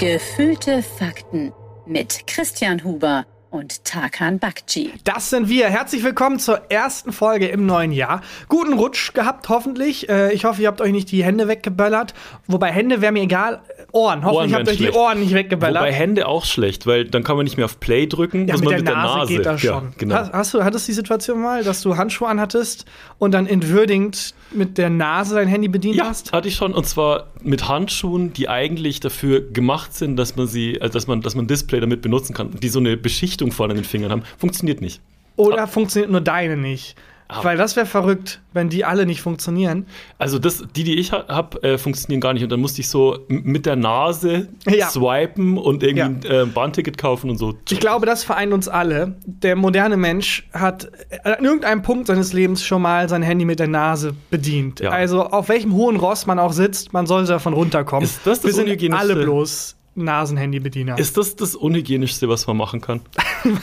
Gefühlte Fakten mit Christian Huber und Tarkan Bakci. Das sind wir. Herzlich willkommen zur ersten Folge im neuen Jahr. Guten Rutsch gehabt, hoffentlich. Äh, ich hoffe, ihr habt euch nicht die Hände weggeböllert. Wobei Hände wäre mir egal. Ohren. Hoffentlich Ohren habt ihr euch schlecht. die Ohren nicht weggeböllert. Wobei Hände auch schlecht, weil dann kann man nicht mehr auf Play drücken, ja, muss mit, man der, mit Nase der Nase. geht das Ja, schon. genau. Hast, hast du, hattest du die Situation mal, dass du Handschuhe anhattest und dann entwürdigend mit der Nase dein Handy bedient Ja, hast? hatte ich schon und zwar mit Handschuhen, die eigentlich dafür gemacht sind, dass man sie, also dass man, dass man Display damit benutzen kann, die so eine Beschichtung vorne an den Fingern haben, funktioniert nicht. Oder funktioniert nur deine nicht? Ah. Weil das wäre verrückt, wenn die alle nicht funktionieren. Also das, die, die ich ha habe, äh, funktionieren gar nicht und dann musste ich so mit der Nase Ja. swipen und irgendwie ein äh, Bahnticket kaufen und so. Ich glaube, das vereint uns alle. Der moderne Mensch hat an irgendeinem Punkt seines Lebens schon mal sein Handy mit der Nase bedient. Ja. Also auf welchem hohen Ross man auch sitzt, man sollte davon runterkommen. Ist das das Wir sind alle bloß Nasenhandybediener. Ist das das Unhygienischste, was man machen kann?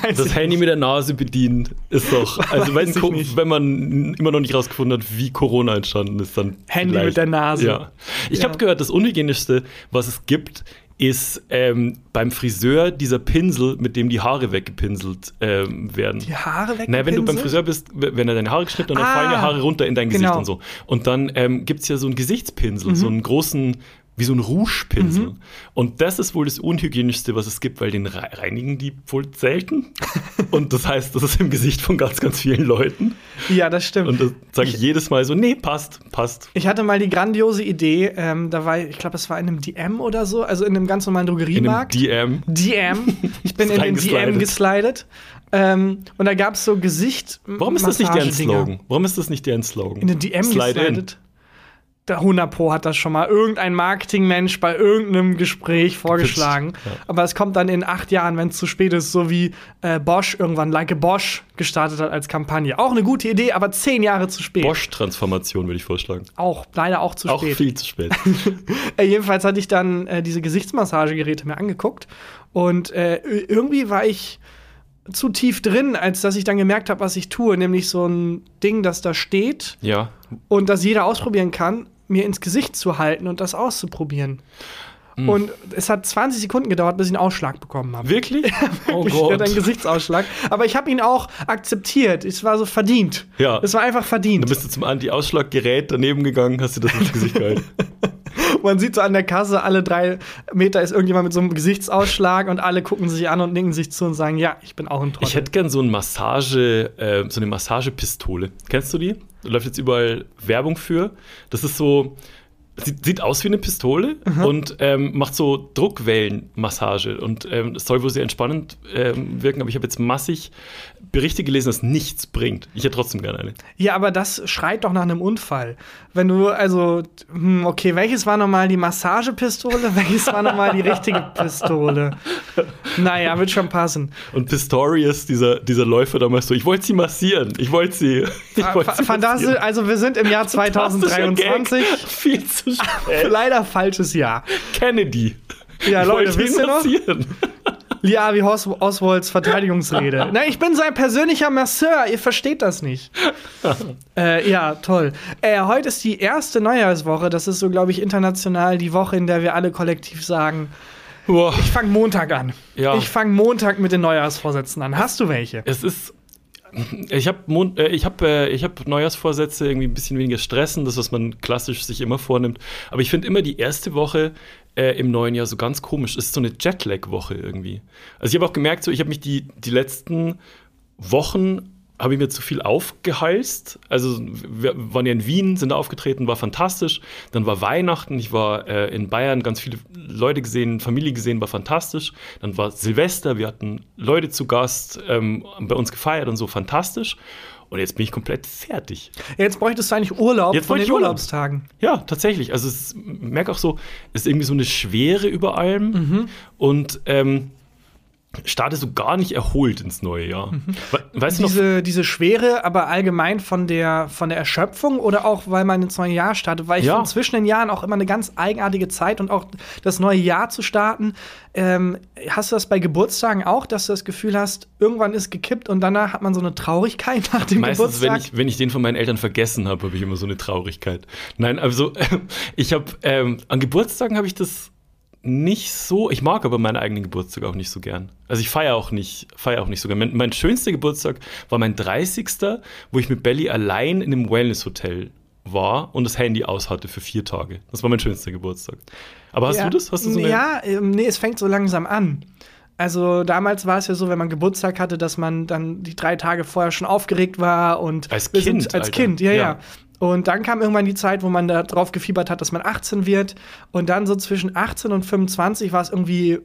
Das Handy nicht. mit der Nase bedienen ist doch, also wenn, Weiß wenn man immer noch nicht rausgefunden hat, wie Corona entstanden ist, dann Handy vielleicht. mit der Nase. Ja. Ich Ja. habe gehört, das Unhygienischste, was es gibt, ist ähm, beim Friseur dieser Pinsel, mit dem die Haare weggepinselt ähm, werden. die Haare weg. Naja, wenn du beim Friseur bist, wenn er deine Haare geschnitten dann Ah, fallen die Haare runter in dein Gesicht genau. und so. Und dann ähm, gibt es ja so einen Gesichtspinsel, so einen großen, wie so ein Rouge-Pinsel. Und das ist wohl das Unhygienischste, was es gibt, weil den rei- reinigen die wohl selten. und das heißt, das ist im Gesicht von ganz, ganz vielen Leuten. Ja, das stimmt. Und das sage ich jedes Mal so, nee, passt, passt. ich hatte mal die grandiose Idee, ähm, da war, ich glaube, es war in einem DM oder so, also in einem ganz normalen In einem Drogeriemarkt. DM. DM. Ich bin in den DM geslidet. Ähm, und da gab es so Gesicht. Warum ist das nicht deren. Slogan? Warum ist das nicht deren Slogan? In den DM Slide geslidet. 100 Pro hat das schon mal irgendein Marketingmensch bei irgendeinem Gespräch vorgeschlagen. Ja. Aber es kommt dann in acht Jahren, wenn es zu spät ist, so wie äh, Bosch irgendwann Like a Bosch gestartet hat als Kampagne. Auch eine gute Idee, aber zehn Jahre zu spät. Bosch-Transformation würde ich vorschlagen. Auch leider auch zu Auch spät. viel zu spät. Äh, jedenfalls hatte ich dann äh, diese Gesichtsmassagegeräte mir angeguckt und äh, irgendwie war ich zu tief drin, als dass ich dann gemerkt habe, was ich tue, nämlich so ein Ding, das da steht ja. und das jeder ausprobieren kann, mir ins Gesicht zu halten und das auszuprobieren. Hm. Und es hat 20 Sekunden gedauert, bis ich einen Ausschlag bekommen habe. Wirklich? Oh Ich hatte einen Gesichtsausschlag. Aber ich habe ihn auch akzeptiert. Es war so verdient. Ja. Es war einfach verdient. Dann bist du zum Anti-Ausschlag-Gerät daneben gegangen, hast dir das ins Gesicht gehalten. Man sieht so an der Kasse, alle drei Meter ist irgendjemand mit so einem Gesichtsausschlag und alle gucken sich an und nicken sich zu und sagen, ja, ich bin auch ein Trottel. Ich hätte gern so, ein Massage, äh, so eine Massagepistole. Kennst du die? Da läuft jetzt überall Werbung für. Das ist so, sieht, sieht aus wie eine Pistole und ähm, macht so Druckwellenmassage. Und ähm, es soll wohl sehr entspannend ähm, wirken, aber ich habe jetzt massig Berichte gelesen, dass nichts bringt. Ich hätte trotzdem gerne eine. ja, aber das schreit doch nach einem Unfall. Wenn du, also, hm, okay, welches war nochmal die Massagepistole? welches war nochmal die richtige Pistole? Naja, wird schon passen. Und Pistorius, dieser, dieser Läufer damals so, ich wollte sie massieren, ich wollte sie. Ich wollte sie Fantastisch, massieren. also wir sind im Jahr Fantastischer 2023. Gag. Viel zu spät. Leider falsches Jahr. Kennedy. Ja, Ich Leute, wisst ihr noch? Ja, wie Os Oswalds Verteidigungsrede. Na, ich bin sein persönlicher Masseur, ihr versteht das nicht. äh, ja, toll. Äh, heute ist die erste Neujahrswoche. Das ist so, glaube ich, international die Woche, in der wir alle kollektiv sagen, Boah. ich fange Montag an. Ja. Ich fange Montag mit den Neujahrsvorsätzen an. Hast du welche? Es ist. Ich habe äh, ich hab, äh, ich hab Neujahrsvorsätze, irgendwie ein bisschen weniger stressen, das, was man klassisch sich immer vornimmt. Aber ich finde immer die erste Woche äh, im neuen Jahr so ganz komisch. Es ist so eine Jetlag-Woche irgendwie. Also ich habe auch gemerkt, so, ich habe mich die, die letzten Wochen habe ich mir zu viel aufgehalst. Also wir waren ja in Wien, sind aufgetreten, war fantastisch. Dann war Weihnachten, ich war äh, in Bayern, ganz viele Leute gesehen, Familie gesehen, war fantastisch. Dann war Silvester, wir hatten Leute zu Gast, ähm, bei uns gefeiert und so, fantastisch. Und jetzt bin ich komplett fertig. Jetzt bräuchtest du eigentlich Urlaub Jetzt von den ich Urlaub. Urlaubstagen. Ja, tatsächlich. Also es ich merke auch so, es ist irgendwie so eine Schwere über allem. Und ähm, starte so gar nicht erholt ins neue Jahr. We weißt du noch, Diese, diese Schwere, aber allgemein von der, von der Erschöpfung oder auch, weil man ins neue Jahr startet? Weil ich Ja. finde zwischen den Jahren auch immer eine ganz eigenartige Zeit und auch das neue Jahr zu starten. Ähm, hast du das bei Geburtstagen auch, dass du das Gefühl hast, irgendwann ist gekippt und danach hat man so eine Traurigkeit nach dem Meistens, wenn Geburtstag? ich, wenn ich den von meinen Eltern vergessen habe, habe ich immer so eine Traurigkeit. Nein, also ich habe ähm, an Geburtstagen habe ich das nicht so. Ich mag aber meinen eigenen Geburtstag auch nicht so gern. Also ich feiere auch nicht, feiere auch nicht so gern. Mein, mein schönster Geburtstag war mein 30. wo ich mit Belly allein in einem Wellness-Hotel war und das Handy aus hatte für vier Tage. Das war mein schönster Geburtstag. Aber hast ja. du das? Hast du so eine ja, ähm, nee, es fängt so langsam an. Also damals war es ja so, wenn man Geburtstag hatte, dass man dann die drei Tage vorher schon aufgeregt war und Als Kind, als Alter. Kind, ja, ja. Ja. Und dann kam irgendwann die Zeit, wo man darauf gefiebert hat, dass man 18 wird. Und dann so zwischen 18 und 25 war es irgendwie,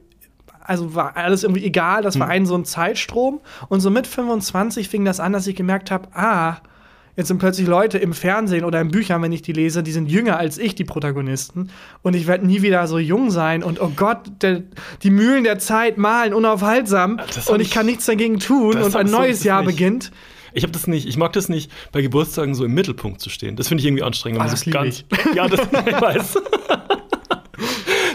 also war alles irgendwie egal. Das Hm. war ein so ein Zeitstrom. Und so mit 25 fing das an, dass ich gemerkt habe, ah, Jetzt sind plötzlich Leute im Fernsehen oder in Büchern, wenn ich die lese, die sind jünger als ich, die Protagonisten. Und ich werde nie wieder so jung sein. Und oh Gott, der, die Mühlen der Zeit malen unaufhaltsam. Und ich kann nichts dagegen tun. Und ein neues Jahr nicht. beginnt. Ich habe das nicht. Ich mag das nicht, bei Geburtstagen so im Mittelpunkt zu stehen. Das finde ich irgendwie anstrengend. Ah, das so ganz, Ja, das ich weiß.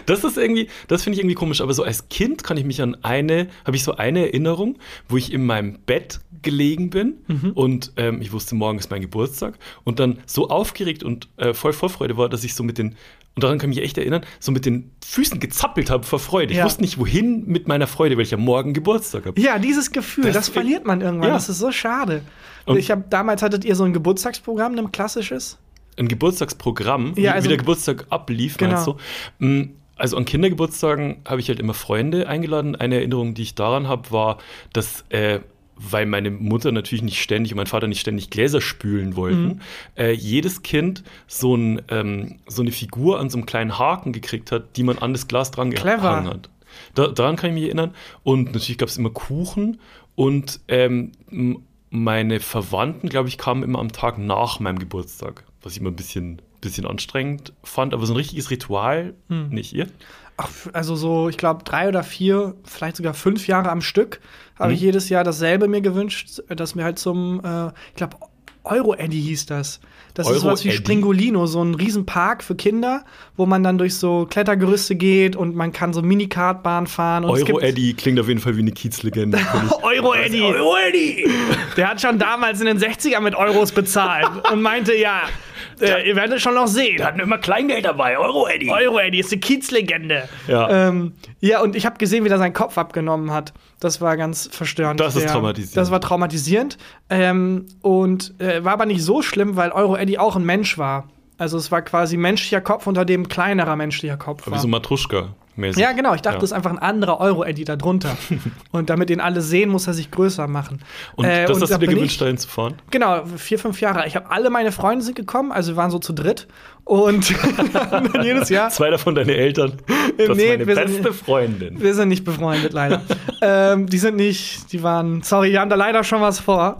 Das ist irgendwie, das finde ich irgendwie komisch. Aber so als Kind kann ich mich an eine, habe ich so eine Erinnerung, wo ich in meinem Bett gelegen bin Mhm. und ähm, ich wusste, morgen ist mein Geburtstag und dann so aufgeregt und äh, voll Vorfreude war, dass ich so mit den und daran kann ich mich echt erinnern, so mit den Füßen gezappelt habe vor Freude. Ich Ja. wusste nicht, wohin mit meiner Freude, weil ich ja morgen Geburtstag habe. Ja, dieses Gefühl, das, Das- verliert man irgendwann. Ja. Das ist so schade. Und- ich habe damals hattet ihr so ein Geburtstagsprogramm, ein klassisches? ein Geburtstagsprogramm, Ja, wie, also- wie der Geburtstag ablief, Genau. meinst du? Mm, Also an Kindergeburtstagen habe ich halt immer Freunde eingeladen. Eine Erinnerung, die ich daran habe, war, dass äh, weil meine Mutter natürlich nicht ständig und mein Vater nicht ständig Gläser spülen wollten, Mhm. äh, jedes Kind so, ein, ähm, so eine Figur an so einem kleinen Haken gekriegt hat, die man an das Glas dran Clever. gehangen hat. Da, daran kann ich mich erinnern. Und natürlich gab es immer Kuchen und ähm, meine Verwandten, glaube ich, kamen immer am Tag nach meinem Geburtstag, was ich immer ein bisschen, bisschen anstrengend fand, aber so ein richtiges Ritual Hm. nicht ihr. Ach, also so, ich glaube, drei oder vier, vielleicht sogar fünf Jahre am Stück habe ich Mhm. jedes Jahr dasselbe mir gewünscht, dass mir halt zum, äh, ich glaube, Euro-Eddy hieß das. Das ist sowas wie? Springolino, so ein Riesenpark für Kinder, wo man dann durch so Klettergerüste geht und man kann so Mini-Kartbahn fahren. Euro-Eddy klingt auf jeden Fall wie eine Kiezlegende. Euro-Eddy. Euro-Eddy! Der hat schon damals in den 60ern mit Euros bezahlt und meinte, ja, äh, ihr werdet schon noch sehen. hatten immer Kleingeld dabei, Euro-Eddy! Euro-Eddy ist eine Kiezlegende. Ja. Ähm, ja, und ich habe gesehen, wie der seinen Kopf abgenommen hat. Das war ganz verstörend. Das ist Der- traumatisierend. Das war traumatisierend. Ähm, und äh, war aber nicht so schlimm, weil Euro-Eddy auch ein Mensch war. Also es war quasi menschlicher Kopf, unter dem kleinerer menschlicher Kopf Wie war. so Matruschka-mäßig. Ja, genau. Ich dachte, Ja. das ist einfach ein anderer Euro-Eddy drunter. und damit ihn alle sehen, muss er sich größer machen. Und Äh, das hast da du dir gewünscht, dahin zu fahren? Genau, vier, fünf Jahre. Ich habe alle meine Freunde sind gekommen, also wir waren so zu dritt. Und dann jedes Jahr. Zwei davon deine Eltern. Das Nee, meine wir sind- beste Freundin. Wir sind nicht befreundet, leider. ähm, die sind nicht, die waren, sorry, die haben da leider schon was vor.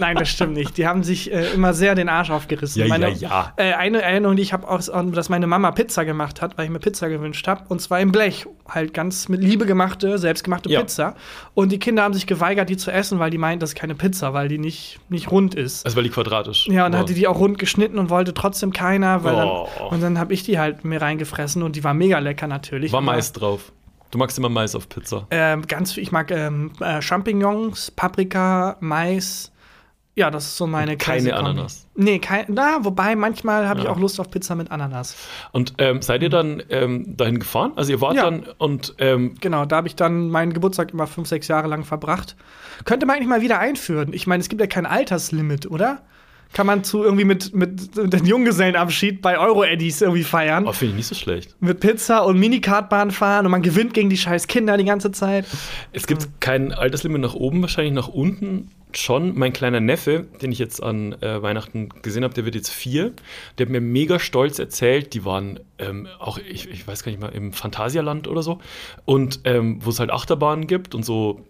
Nein, das stimmt nicht. Die haben sich äh, immer sehr den Arsch aufgerissen. Ja, meine, ja, ja. Äh, eine Erinnerung, die ich habe, auch, ist, dass meine Mama Pizza gemacht hat, weil ich mir Pizza gewünscht habe. Und zwar im Blech. Halt ganz mit Liebe gemachte, selbstgemachte Ja. Pizza. Und die Kinder haben sich geweigert, die zu essen, weil die meinten, das ist keine Pizza, weil die nicht, nicht rund ist. Also weil die quadratisch Ja, und dann war. hat die die auch rund geschnitten und wollte trotzdem keiner, weil Oh. dann, und dann habe ich die halt mir reingefressen und die war mega lecker natürlich. War Mais drauf. Du magst immer Mais auf Pizza. ähm, ganz, ich mag ähm, äh, Champignons, Paprika, Mais. Ja, das ist so meine keine. Ananas. Nee, kein, na, wobei manchmal habe ich Ja. auch Lust auf Pizza mit Ananas. Und ähm, seid ihr dann ähm, dahin gefahren? Also ihr wart Ja. dann und ähm, Genau, da habe ich dann meinen Geburtstag immer fünf, sechs Jahre lang verbracht. Könnte man eigentlich mal wieder einführen. Ich meine, es gibt ja kein Alterslimit, oder? Kann man zu irgendwie mit, mit den Junggesellenabschied bei Euro-Eddies irgendwie feiern. oh, finde ich nicht so schlecht. Mit Pizza und Minikartbahn fahren und man gewinnt gegen die scheiß Kinder die ganze Zeit. Es gibt kein Alterslimit nach oben, wahrscheinlich nach unten schon. Mein kleiner Neffe, den ich jetzt an äh, Weihnachten gesehen habe, der wird jetzt vier. Der hat mir mega stolz erzählt, die waren ähm, auch, ich, ich weiß gar nicht mal, im Phantasialand oder so. Und ähm, wo es halt Achterbahnen gibt und so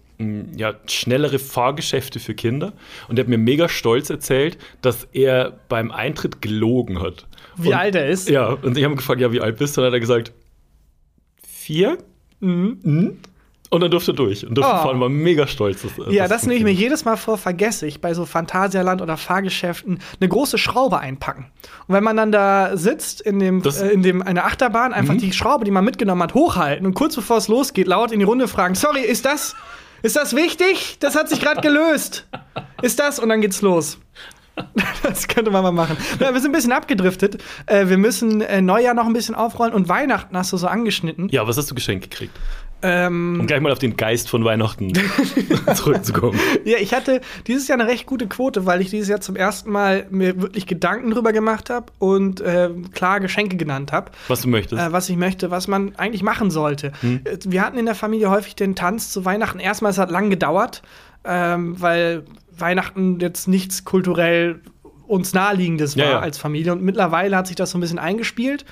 ja, schnellere Fahrgeschäfte für Kinder. Und der hat mir mega stolz erzählt, dass er beim Eintritt gelogen hat. Wie und, alt er ist. Ja, und ich habe gefragt, ja, wie alt bist du? Und dann hat er gesagt, vier? Mhm. Und dann durfte er durch. Und durfte Oh. fahren, war mega stolz. Dass, Ja, dass das nehme ich mir jedes Mal vor, vergesse ich bei so Phantasialand oder Fahrgeschäften eine große Schraube einpacken. Und wenn man dann da sitzt in dem, Das- Mhm. äh, in dem einer Achterbahn, einfach die Schraube, die man mitgenommen hat, hochhalten und kurz bevor es losgeht, laut in die Runde fragen: Sorry, ist das, ist das wichtig? Das hat sich gerade gelöst. Ist das? Und dann geht's los. das könnte man mal machen. Ja, wir sind ein bisschen abgedriftet. Äh, wir müssen äh, Neujahr noch ein bisschen aufrollen und Weihnachten hast du so angeschnitten. Ja, was hast du geschenkt gekriegt? Ähm, Um gleich mal auf den Geist von Weihnachten zurückzukommen. ja, ich hatte dieses Jahr eine recht gute Quote, weil ich dieses Jahr zum ersten Mal mir wirklich Gedanken drüber gemacht habe und äh, klar Geschenke genannt habe. Was du möchtest. Äh, was ich möchte, was man eigentlich machen sollte. Äh, Wir hatten in der Familie häufig den Tanz zu Weihnachten. Erstmal, es hat lang gedauert, ähm, weil Weihnachten jetzt nichts kulturell uns naheliegendes war Ja, ja. als Familie. Und mittlerweile hat sich das so ein bisschen eingespielt.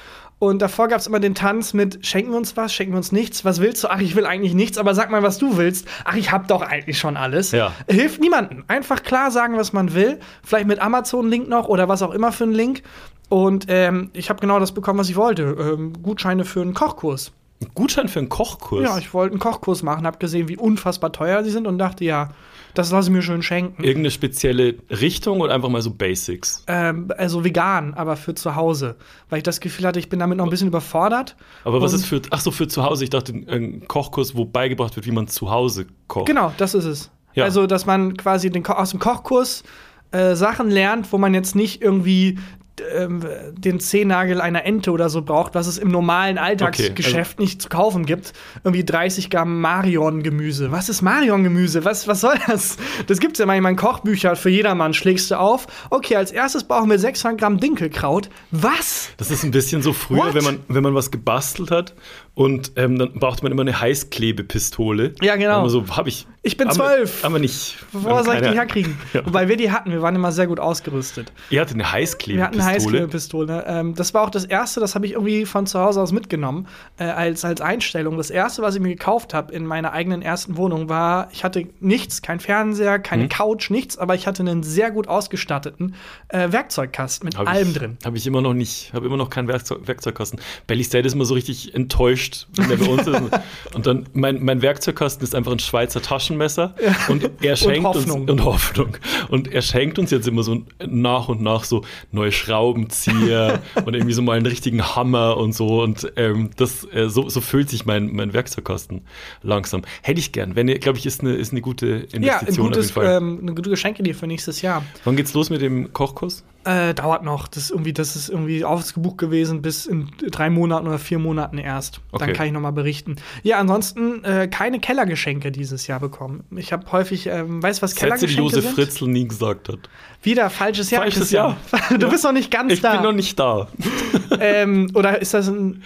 Und davor gab es immer den Tanz mit schenken wir uns was, schenken wir uns nichts. Was willst du? Ach, ich will eigentlich nichts, aber sag mal, was du willst. Ach, ich hab doch eigentlich schon alles. Ja. Hilft niemandem. Einfach klar sagen, was man will. Vielleicht mit Amazon-Link noch oder was auch immer für einen Link. Und ähm, ich habe genau das bekommen, was ich wollte. Ähm, Gutscheine für einen Kochkurs. Ein Gutschein für einen Kochkurs. Ja, ich wollte einen Kochkurs machen, habe gesehen, wie unfassbar teuer sie sind und dachte, ja, das lasse ich mir schön schenken. Irgendeine spezielle Richtung oder einfach mal so Basics? Ähm, also vegan, aber für zu Hause. Weil ich das Gefühl hatte, ich bin damit noch ein bisschen überfordert. Aber was ist für, ach so, für zu Hause? Ich dachte, ein Kochkurs, wo beigebracht wird, wie man zu Hause kocht. Genau, das ist es. Ja. Also, dass man quasi den aus dem Kochkurs äh, Sachen lernt, wo man jetzt nicht irgendwie den Zehennagel einer Ente oder so braucht, was es im normalen Alltagsgeschäft also nicht zu kaufen gibt. Irgendwie 30 Gramm Marion-Gemüse. Was ist Marion-Gemüse? Was, was soll das? Das gibt's ja manchmal in Kochbüchern für jedermann. Schlägst du auf. Okay, als erstes brauchen wir 600 Gramm Dinkelkraut. Was? Das ist ein bisschen so früher, What? wenn man, wenn man was gebastelt hat und ähm, dann braucht man immer eine Heißklebepistole. Ja, genau. Dann So, hab ich. Ich bin zwölf. Haben wir nicht. Wo Wir haben soll ich die herkriegen? Ja. Wobei wir die hatten. Wir waren immer sehr gut ausgerüstet. Ihr hattet eine Wir hatten Heißklebepistole. eine Heißklebepistole. Ähm, das war auch das erste, das habe ich irgendwie von zu Hause aus mitgenommen, äh, als, als Einstellung. Das erste, was ich mir gekauft habe in meiner eigenen ersten Wohnung, war, ich hatte nichts, kein Fernseher, Mhm. keine Couch, nichts, aber ich hatte einen sehr gut ausgestatteten äh, Werkzeugkasten mit Hab allem ich, drin. Habe ich immer noch nicht, habe immer noch keinen Werkzeug, Werkzeugkasten. Belly State ist immer so richtig enttäuscht, wenn er bei uns ist. Und dann, mein, mein Werkzeugkasten ist einfach ein Schweizer Taschenmesser. Und er schenkt Hoffnung. uns und Hoffnung. Und er schenkt uns jetzt immer so nach und nach so neue Schraubenzieher und irgendwie so mal einen richtigen Hammer und so. Und ähm, das, äh, so, so füllt sich mein, mein Werkzeugkasten langsam. Hätte ich gern. Wenn ihr, glaube ich, ist eine, ist eine gute Ja, ein Investition gutes, auf jeden Fall. ähm, eine gute Geschenke für nächstes Jahr. Wann geht's los mit dem Kochkurs? Äh, dauert noch. Das ist irgendwie, das ist irgendwie ausgebucht gewesen bis in drei Monaten oder vier Monaten erst. Dann Okay. kann ich noch mal berichten. Ja, ansonsten äh, keine Kellergeschenke dieses Jahr bekommen. Ich habe häufig, ähm, weißt du, was Sätze, die Kellergeschenke Josef sind? Fritzl nie gesagt hat. Wieder falsches Jahr. Falsches Christian. Du bist noch nicht ganz Ich da. bin noch nicht da. ähm, oder ist das ein.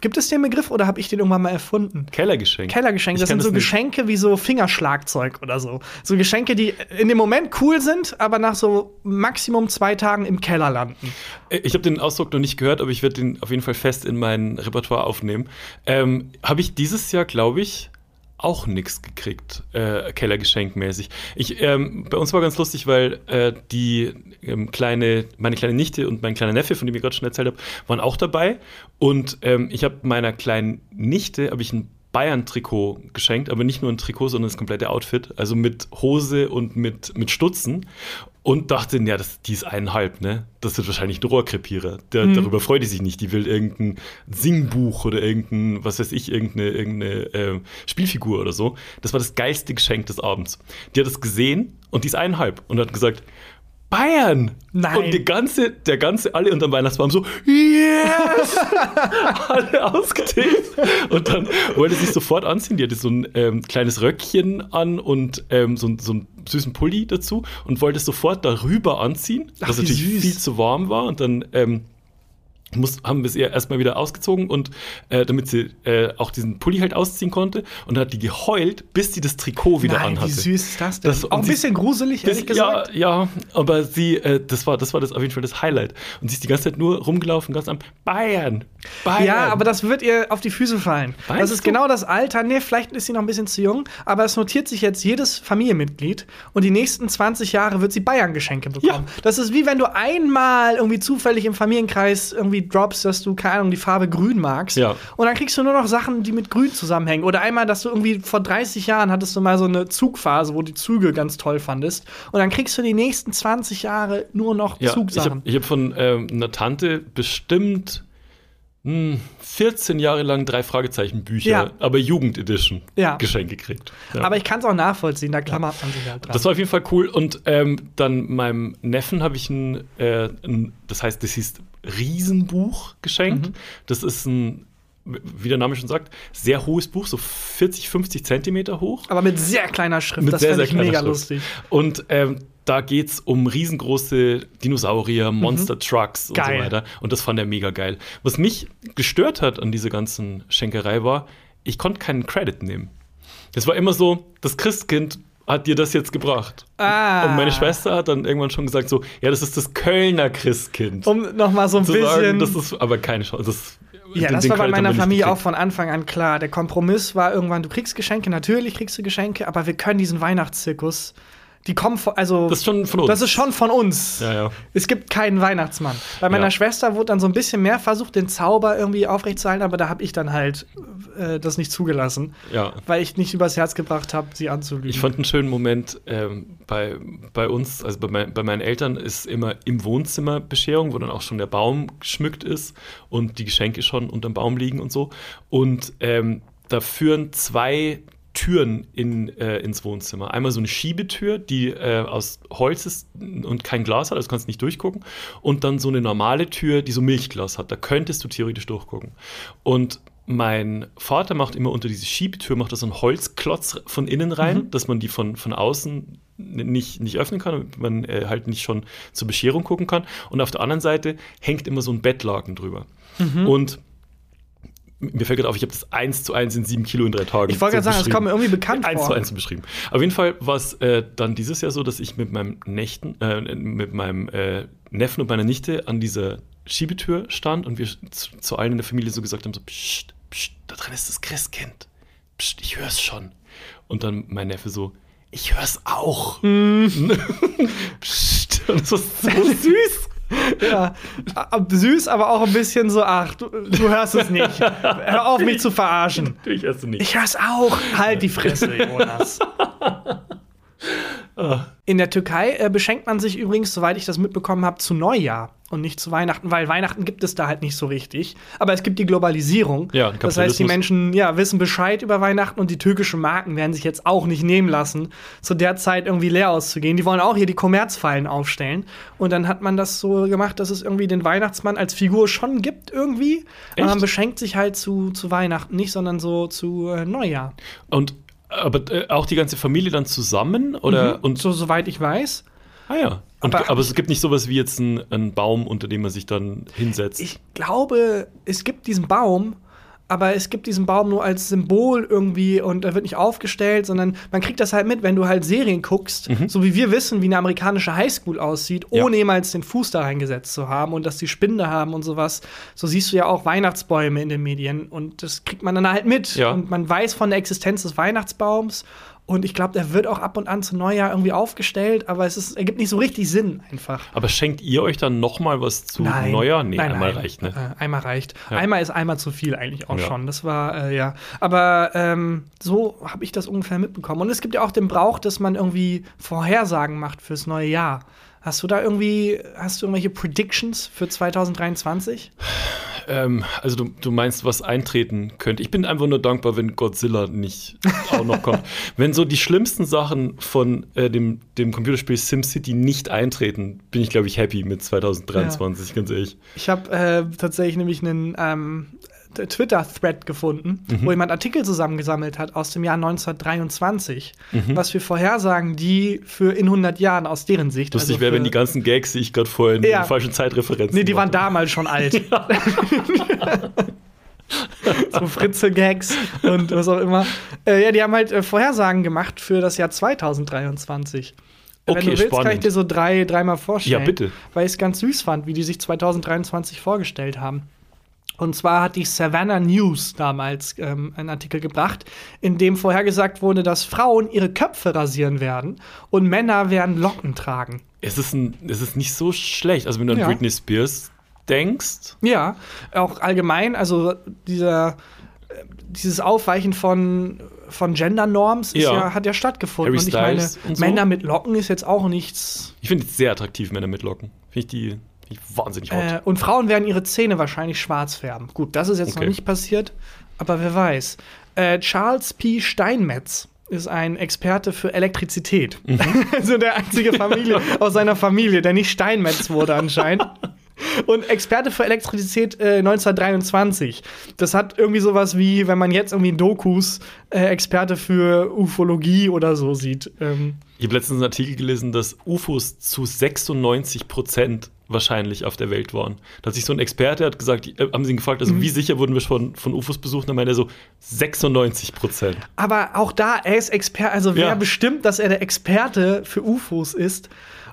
Gibt es den Begriff oder habe ich den irgendwann mal erfunden? Kellergeschenk. Kellergeschenke, Ich das sind so nicht. Geschenke wie so Fingerschlagzeug oder so. So Geschenke, die in dem Moment cool sind, aber nach so Maximum zwei Tagen im Keller landen. Äh, Ich habe den Ausdruck noch nicht gehört, aber ich werde den auf jeden Fall fest in mein Repertoire aufnehmen. Ähm, habe ich dieses Jahr, glaube ich, auch nichts gekriegt, äh, Kellergeschenkmäßig. Ich, ähm, bei uns war ganz lustig, weil äh, die ähm, kleine, meine kleine Nichte und mein kleiner Neffe, von dem ich gerade schon erzählt habe, waren auch dabei. Und ähm, ich habe meiner kleinen Nichte habe ich ein Bayern-Trikot geschenkt, aber nicht nur ein Trikot, sondern das komplette Outfit, also mit Hose und mit, mit Stutzen. Und dachte, ja, das, die ist eineinhalb, ne? Das wird wahrscheinlich ein Rohrkrepierer. Der, Darüber freut die sich nicht. Die will irgendein Singbuch oder irgendein, was weiß ich, irgendeine, irgendeine äh, Spielfigur oder so. Das war das geilste Geschenk des Abends. Die hat es gesehen und die ist eineinhalb und hat gesagt, Bayern! Nein. Und die ganze, der ganze, alle unterm Weihnachtsbaum so, yes! alle ausgetickt. Und dann wollte sie sich sofort anziehen. Die hatte so ein ähm, kleines Röckchen an und ähm, so, so einen süßen Pulli dazu und wollte es sofort darüber anziehen, Ach, was wie natürlich süß. viel zu warm war. Und dann ähm, muss, haben wir es ihr erstmal wieder ausgezogen und äh, damit sie äh, auch diesen Pulli halt ausziehen konnte. Und dann hat die geheult, bis sie das Trikot wieder Nein, anhatte. wie süß ist das denn? Das- Auch ein sie- bisschen gruselig, ehrlich Das, ja, gesagt. ja, aber sie, äh, das war, das war das auf jeden Fall das Highlight. Und sie ist die ganze Zeit nur rumgelaufen, ganz am Bayern. Bayern. Ja, aber das wird ihr auf die Füße fallen. Meinst das ist du? genau das Alter. Nee, vielleicht ist sie noch ein bisschen zu jung, aber es notiert sich jetzt jedes Familienmitglied und die nächsten 20 Jahre wird sie Bayern-Geschenke bekommen. Das ist wie wenn du einmal irgendwie zufällig im Familienkreis irgendwie droppst, dass du, keine Ahnung, die Farbe grün magst. Ja. Und dann kriegst du nur noch Sachen, die mit grün zusammenhängen. Oder einmal, dass du irgendwie vor 30 Jahren hattest du mal so eine Zugphase, wo du die Züge ganz toll fandest. Und dann kriegst du die nächsten 20 Jahre nur noch ja, ich Zugsachen. habe ich hab von ähm, einer Tante bestimmt 14 Jahre lang drei Fragezeichen Bücher, Ja. aber Jugendedition Ja. Geschenk gekriegt. Ja. Aber ich kann es auch nachvollziehen, da klammert man sich halt dran. Das war auf jeden Fall cool. Und ähm, dann meinem Neffen habe ich ein, äh, ein, das heißt, das hieß Riesenbuch geschenkt. Mhm. Das ist ein, wie der Name schon sagt, sehr hohes Buch, so 40, 50 Zentimeter hoch. aber mit sehr kleiner Schrift, Mit das sehr, sehr ich mega Schrift. lustig. Und ähm, da geht es um riesengroße Dinosaurier, Monster Trucks und Mhm. Geil. so weiter. Und das fand er mega geil. Was mich gestört hat an dieser ganzen Schenkerei war, ich konnte keinen Credit nehmen. Es war immer so, das Christkind hat dir das jetzt gebracht. Ah. Und meine Schwester hat dann irgendwann schon gesagt so, ja, das ist das Kölner Christkind. Um nochmal so ein bisschen. sagen, das ist aber keine Chance. Das, ja, den- das war bei haben meiner Familie auch von Anfang an klar. Der Kompromiss war irgendwann, du kriegst Geschenke, natürlich kriegst du Geschenke, aber wir können diesen Weihnachtszirkus, die kommen von, also Das ist schon von uns. das ist schon von uns. Ja, ja. Es gibt keinen Weihnachtsmann. Bei meiner Ja. Schwester wurde dann so ein bisschen mehr versucht, den Zauber irgendwie aufrechtzuerhalten, aber da habe ich dann halt äh, das nicht zugelassen, ja. weil ich nicht übers Herz gebracht habe, sie anzulügen. Ich fand einen schönen Moment ähm, bei, bei uns, also bei, mein, bei meinen Eltern ist immer im Wohnzimmer Bescherung, wo dann auch schon der Baum geschmückt ist und die Geschenke schon unterm Baum liegen und so. Und ähm, da führen zwei Türen in, äh, ins Wohnzimmer. Einmal so eine Schiebetür, die äh, aus Holz ist und kein Glas hat, also kannst nicht durchgucken. Und dann so eine normale Tür, die so Milchglas hat. Da könntest du theoretisch durchgucken. Und mein Vater macht immer unter diese Schiebetür, macht da so einen Holzklotz von innen rein, dass man die von, von außen nicht, nicht öffnen kann, damit man äh, halt nicht schon zur Bescherung gucken kann. Und auf der anderen Seite hängt immer so ein Bettlaken drüber. Und mir fällt gerade auf, ich habe das eins zu eins in sieben Kilo in drei Tagen. Ich wollte gerade so sagen, das kommt mir irgendwie bekannt eins vor. zu eins beschrieben. Auf jeden Fall war es äh, dann dieses Jahr so, dass ich mit meinem Nächten, äh, mit meinem äh, Neffen und meiner Nichte an dieser Schiebetür stand und wir zu, zu allen in der Familie so gesagt haben: so, psst, psst, da drin ist das Christkind. Psst, ich hör's schon. Und dann mein Neffe so, ich hör's auch. psst. Und das war so süß. Ja, süß, aber auch ein bisschen so, ach, du, du hörst es nicht. Hör auf, mich zu verarschen. Natürlich hörst du nicht. Ich hör's auch. Halt die Fresse, Jonas. In der Türkei äh, beschenkt man sich übrigens, soweit ich das mitbekommen habe, zu Neujahr und nicht zu Weihnachten, weil Weihnachten gibt es da halt nicht so richtig. Aber es gibt die Globalisierung. Ja, das heißt, die. Menschen ja, wissen Bescheid über Weihnachten und die türkischen Marken werden sich jetzt auch nicht nehmen lassen, zu der Zeit irgendwie leer auszugehen. Die wollen auch hier die Kommerzfallen aufstellen. Und dann hat man das so gemacht, dass es irgendwie den Weihnachtsmann als Figur schon gibt irgendwie. Aber man Echt? beschenkt sich halt zu, zu Weihnachten nicht, sondern so zu äh, Neujahr. Und aber äh, auch die ganze Familie dann zusammen oder und So, soweit ich weiß. ah ja. Und, Aber- aber, es gibt nicht sowas wie jetzt einen, Baum, unter dem man sich dann hinsetzt. Ich glaube, es gibt diesen Baum, aber es gibt diesen Baum nur als Symbol irgendwie und er wird nicht aufgestellt, sondern man kriegt das halt mit, wenn du halt Serien guckst, so wie wir wissen, wie eine amerikanische Highschool aussieht, Mhm. Ja. ohne jemals den Fuß da reingesetzt zu haben und dass die Spinde haben und sowas. So siehst du ja auch Weihnachtsbäume in den Medien und das kriegt man dann halt mit. Ja. Und man weiß von der Existenz des Weihnachtsbaums. Und ich glaube, der wird auch ab und an zu Neujahr irgendwie aufgestellt, aber es ist, ergibt nicht so richtig Sinn einfach. aber schenkt ihr euch dann noch mal was zu Nein. Neujahr? Nee, Nein, einmal nein. reicht, ne? Äh, einmal reicht. Ja. Einmal ist einmal zu viel eigentlich auch Ja. schon. Das war, äh, ja. Aber ähm, so habe ich das ungefähr mitbekommen. Und es gibt ja auch den Brauch, dass man irgendwie Vorhersagen macht fürs neue Jahr. Hast du da irgendwie, hast du irgendwelche Predictions für 2023? Ähm, also du, du meinst, was eintreten könnte. Ich bin einfach nur dankbar, wenn Godzilla nicht auch noch kommt. Wenn so die schlimmsten Sachen von äh, dem, dem Computerspiel SimCity nicht eintreten, bin ich, glaube ich, happy mit 2023, ganz ehrlich. Ich habe äh, tatsächlich nämlich einen ähm, Twitter-Thread gefunden, Mhm. wo jemand Artikel zusammengesammelt hat aus dem Jahr 1923, Mhm. was für Vorhersagen die für in 100 Jahren aus deren Sicht. Lustig also wäre, wenn die ganzen Gags, die ich gerade vorhin Ja. in falschen Zeitreferenzen Nee, die waren damals schon alt. so Fritze-Gags und was auch immer. Äh, ja, die haben halt äh, Vorhersagen gemacht für das Jahr 2023. Wenn Okay, du willst, kann ich spannend. dir so drei, dreimal vorstellen. Ja, bitte. Weil ich es ganz süß fand, wie die sich 2023 vorgestellt haben. Und zwar hat die Savannah News damals ähm, einen Artikel gebracht, in dem vorhergesagt wurde, dass Frauen ihre Köpfe rasieren werden und Männer werden Locken tragen. Es ist, ein, es ist nicht so schlecht. Also wenn du an Ja. Britney Spears denkst, Ja, auch allgemein, also dieser, äh, dieses Aufweichen von, von Gender-Norms Ja. ja, hat ja stattgefunden. Harry und ich meine, Styles und so. Männer mit Locken ist jetzt auch nichts. ich finde es sehr attraktiv, Männer mit Locken. Finde ich die, Wahnsinnig hot. Äh, und Frauen werden ihre Zähne wahrscheinlich schwarz färben. Gut, das ist jetzt Okay. noch nicht passiert, aber wer weiß. Äh, Charles P. Steinmetz ist ein Experte für Elektrizität. Mhm. also der einzige Familie aus seiner Familie, der nicht Steinmetz wurde anscheinend. Und Experte für Elektrizität äh, 1923. Das hat irgendwie sowas wie, wenn man jetzt irgendwie in Dokus äh, Experte für Ufologie oder so sieht. Ähm, Ich habe letztens einen Artikel gelesen, dass UFOs zu 96 Prozent wahrscheinlich auf der Welt waren. Da hat sich so ein Experte hat gesagt, äh, haben sie ihn gefragt, also wie sicher wurden wir schon von UFOs besucht? Dann meinte er so 96 Prozent. Aber auch da, er ist Experte, also wer Ja. bestimmt, dass er der Experte für UFOs ist.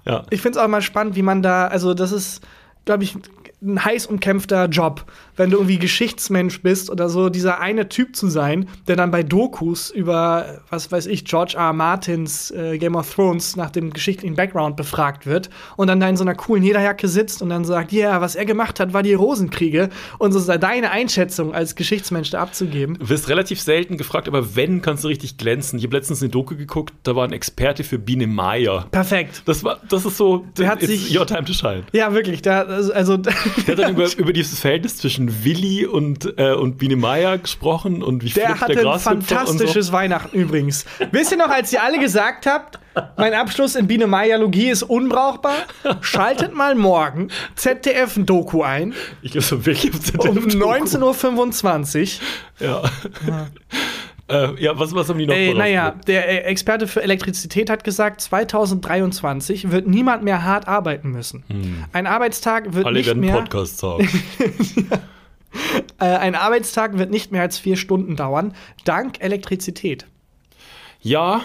Ja. Ich finde es auch mal spannend, wie man da, also das ist, glaube ich, ein heiß umkämpfter Job, wenn du irgendwie Geschichtsmensch bist oder so, dieser eine Typ zu sein, der dann bei Dokus über, was weiß ich, George R. R. Martins äh, Game of Thrones nach dem geschichtlichen Background befragt wird und dann da in so einer coolen Lederjacke sitzt und dann sagt, ja, was er gemacht hat, war die Rosenkriege und so sei deine Einschätzung als Geschichtsmensch da abzugeben. Du wirst relativ selten gefragt, aber wenn, kannst du richtig glänzen. Ich habe letztens eine Doku geguckt, da war ein Experte für Biene Maya. Perfekt. Das war, das ist so, Der hat sich- your time to shine. Ja, wirklich. Da, also, Der hat dann über, über dieses Verhältnis zwischen Willi und, äh, und Biene Maya gesprochen und wie der hatte ein Grashüpfer fantastisches Weihnachten übrigens. Wisst ihr noch, als ihr alle gesagt habt, mein Abschluss in Biene Mayalogie ist unbrauchbar? Schaltet mal morgen ZDF ein Doku ein so. Ich glaube, so wirklich auf um ZDF-Doku. 19.25 Uhr. Ja. äh, ja, was, was haben die noch Äh, naja, der äh, Experte für Elektrizität hat gesagt, 2023 wird niemand mehr hart arbeiten müssen. Ein Arbeitstag wird Hm. Alle nicht werden mehr Podcasts haben. äh, ein Arbeitstag wird nicht mehr als vier Stunden dauern, dank Elektrizität. ja,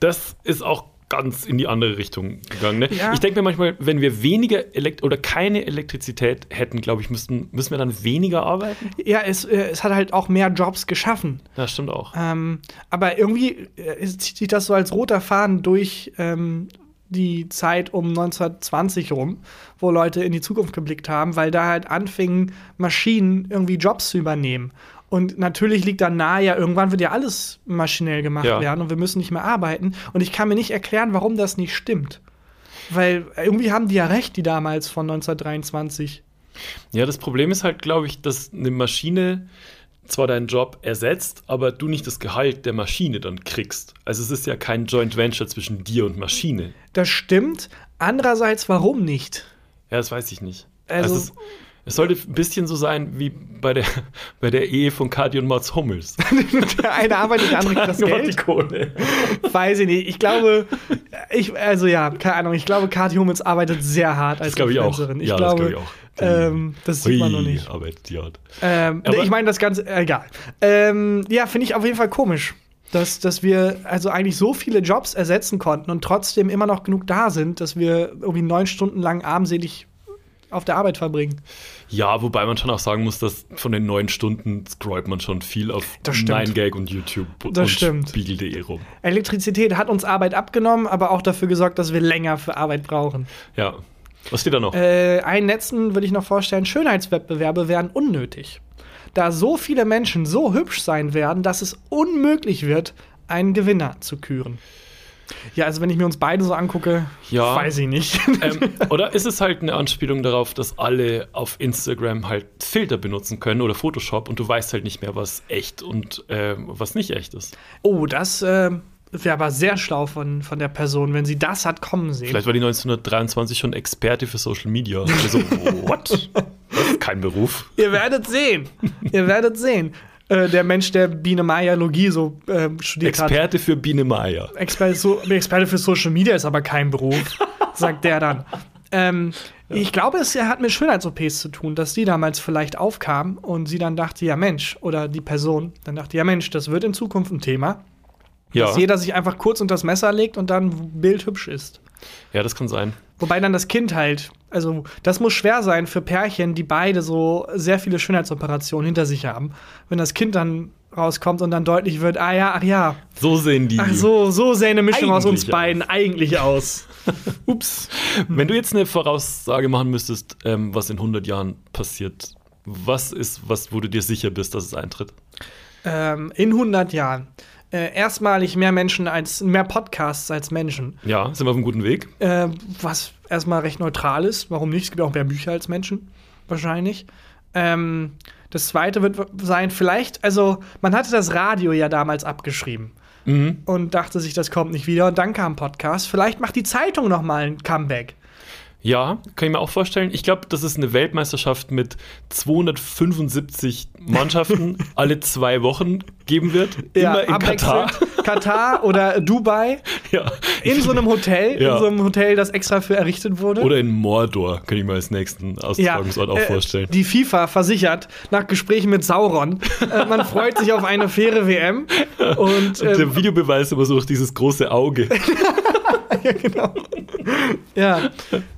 das ist auch ganz in die andere Richtung gegangen. Ne? Ja. Ich denke mir manchmal, wenn wir weniger Elekt oder keine Elektrizität hätten, glaube ich, müssten, müssen wir dann weniger arbeiten? Ja, es, äh, es hat halt auch mehr Jobs geschaffen. Ja, stimmt auch. Ähm, aber irgendwie äh, zieht sich das so als roter Faden durch ähm, die Zeit um 1920 rum, wo Leute in die Zukunft geblickt haben, weil da halt anfingen, Maschinen irgendwie Jobs zu übernehmen. Und natürlich liegt da nahe, ja, irgendwann wird ja alles maschinell gemacht Ja. werden und wir müssen nicht mehr arbeiten. Und ich kann mir nicht erklären, warum das nicht stimmt. Weil irgendwie haben die ja recht, die damals von 1923. Ja, das Problem ist halt, glaube ich, dass eine Maschine zwar deinen Job ersetzt, aber du nicht das Gehalt der Maschine dann kriegst. Also es ist ja kein Joint Venture zwischen dir und Maschine. Das stimmt. Andererseits, warum nicht? Ja, das weiß ich nicht. Also- Also, es, es sollte ein bisschen so sein wie bei der, bei der Ehe von Kati und Mats Hummels. Der eine arbeitet, der andere kriegt das Nur die Geld. Kohle. Weiß ich nicht. Ich glaube, ich, also ja, keine Ahnung. Ich glaube, Kathi Hummels arbeitet sehr hart als Das glaube ich auch. Influencerin. Ich Ja, das glaube, glaube ich auch. Ähm, das sieht man Ui, noch nicht. hart. Ähm, Aber- ich meine, das Ganze, äh, egal. Ähm, ja, finde ich auf jeden Fall komisch, dass, dass wir also eigentlich so viele Jobs ersetzen konnten und trotzdem immer noch genug da sind, dass wir irgendwie neun Stunden lang armselig auf der Arbeit verbringen. Ja, wobei man schon auch sagen muss, dass von den neun Stunden scrollt man schon viel auf Das stimmt. 9gag und YouTube Das und stimmt. Spiegel.de rum. Elektrizität hat uns Arbeit abgenommen, aber auch dafür gesorgt, dass wir länger für Arbeit brauchen. Ja. Was steht da noch? Äh, einen letzten würde ich noch vorstellen: Schönheitswettbewerbe wären unnötig. Da so viele Menschen so hübsch sein werden, dass es unmöglich wird, einen Gewinner zu küren. Ja, also wenn ich mir uns beide so angucke, Ja. weiß ich nicht. ähm, oder ist es halt eine Anspielung darauf, dass alle auf Instagram halt Filter benutzen können oder Photoshop und du weißt halt nicht mehr, was echt und äh, was nicht echt ist? oh, das äh, wäre aber sehr schlau von, von der Person, wenn sie das hat kommen sehen. Vielleicht war die 1923 schon Experte für Social Media. Also, what? Kein Beruf. Ihr werdet sehen. Ihr werdet sehen. Äh, der Mensch, der Biene Mayalogie so äh, studiert hat. Experte für Biene Maya. Experte, so, Experte für Social Media ist aber kein Beruf, sagt der dann. Ähm, Ich glaube, es hat mit Schönheits-OPs zu tun, dass die damals vielleicht aufkam und sie dann dachte, ja Mensch, oder die Person dann dachte, ja Mensch, das wird in Zukunft ein Thema, Ja, dass jeder sich einfach kurz unter das Messer legt und dann bildhübsch ist. ja, das kann sein. Wobei dann das Kind halt, also das muss schwer sein für Pärchen, die beide so sehr viele Schönheitsoperationen hinter sich haben. Wenn das Kind dann rauskommt und dann deutlich wird, ah ja, ach ja, So sehen die. ach so, so sähe eine Mischung aus uns beiden eigentlich aus. Ups. Wenn du jetzt eine Voraussage machen müsstest, ähm, was in 100 Jahren passiert, was ist, was, wo du dir sicher bist, dass es eintritt? ähm, in 100 Jahren. Äh, erstmalig mehr Menschen als mehr Podcasts als Menschen. Ja, sind wir auf einem guten Weg. Äh, was erstmal recht neutral ist. Warum nicht? Es gibt auch mehr Bücher als Menschen, wahrscheinlich. Ähm, das zweite wird sein, vielleicht, also man hatte das Radio ja damals abgeschrieben Mhm. und dachte sich, das kommt nicht wieder. Und dann kam Podcast. Vielleicht macht die Zeitung noch mal ein Comeback. Ja, kann ich mir auch vorstellen. Ich glaube, dass es eine Weltmeisterschaft mit 275 Mannschaften alle zwei Wochen geben wird. Immer in Katar. Katar oder Dubai. Ja. In so einem Hotel, Ja. in so einem Hotel, das extra für errichtet wurde. Oder in Mordor, kann ich mir als nächsten Austragungsort auch äh, vorstellen. Die FIFA versichert nach Gesprächen mit Sauron, äh, man freut sich auf eine faire WM. Und, Und ähm, der Videobeweis immer so durch dieses große Auge. ja, genau. ja,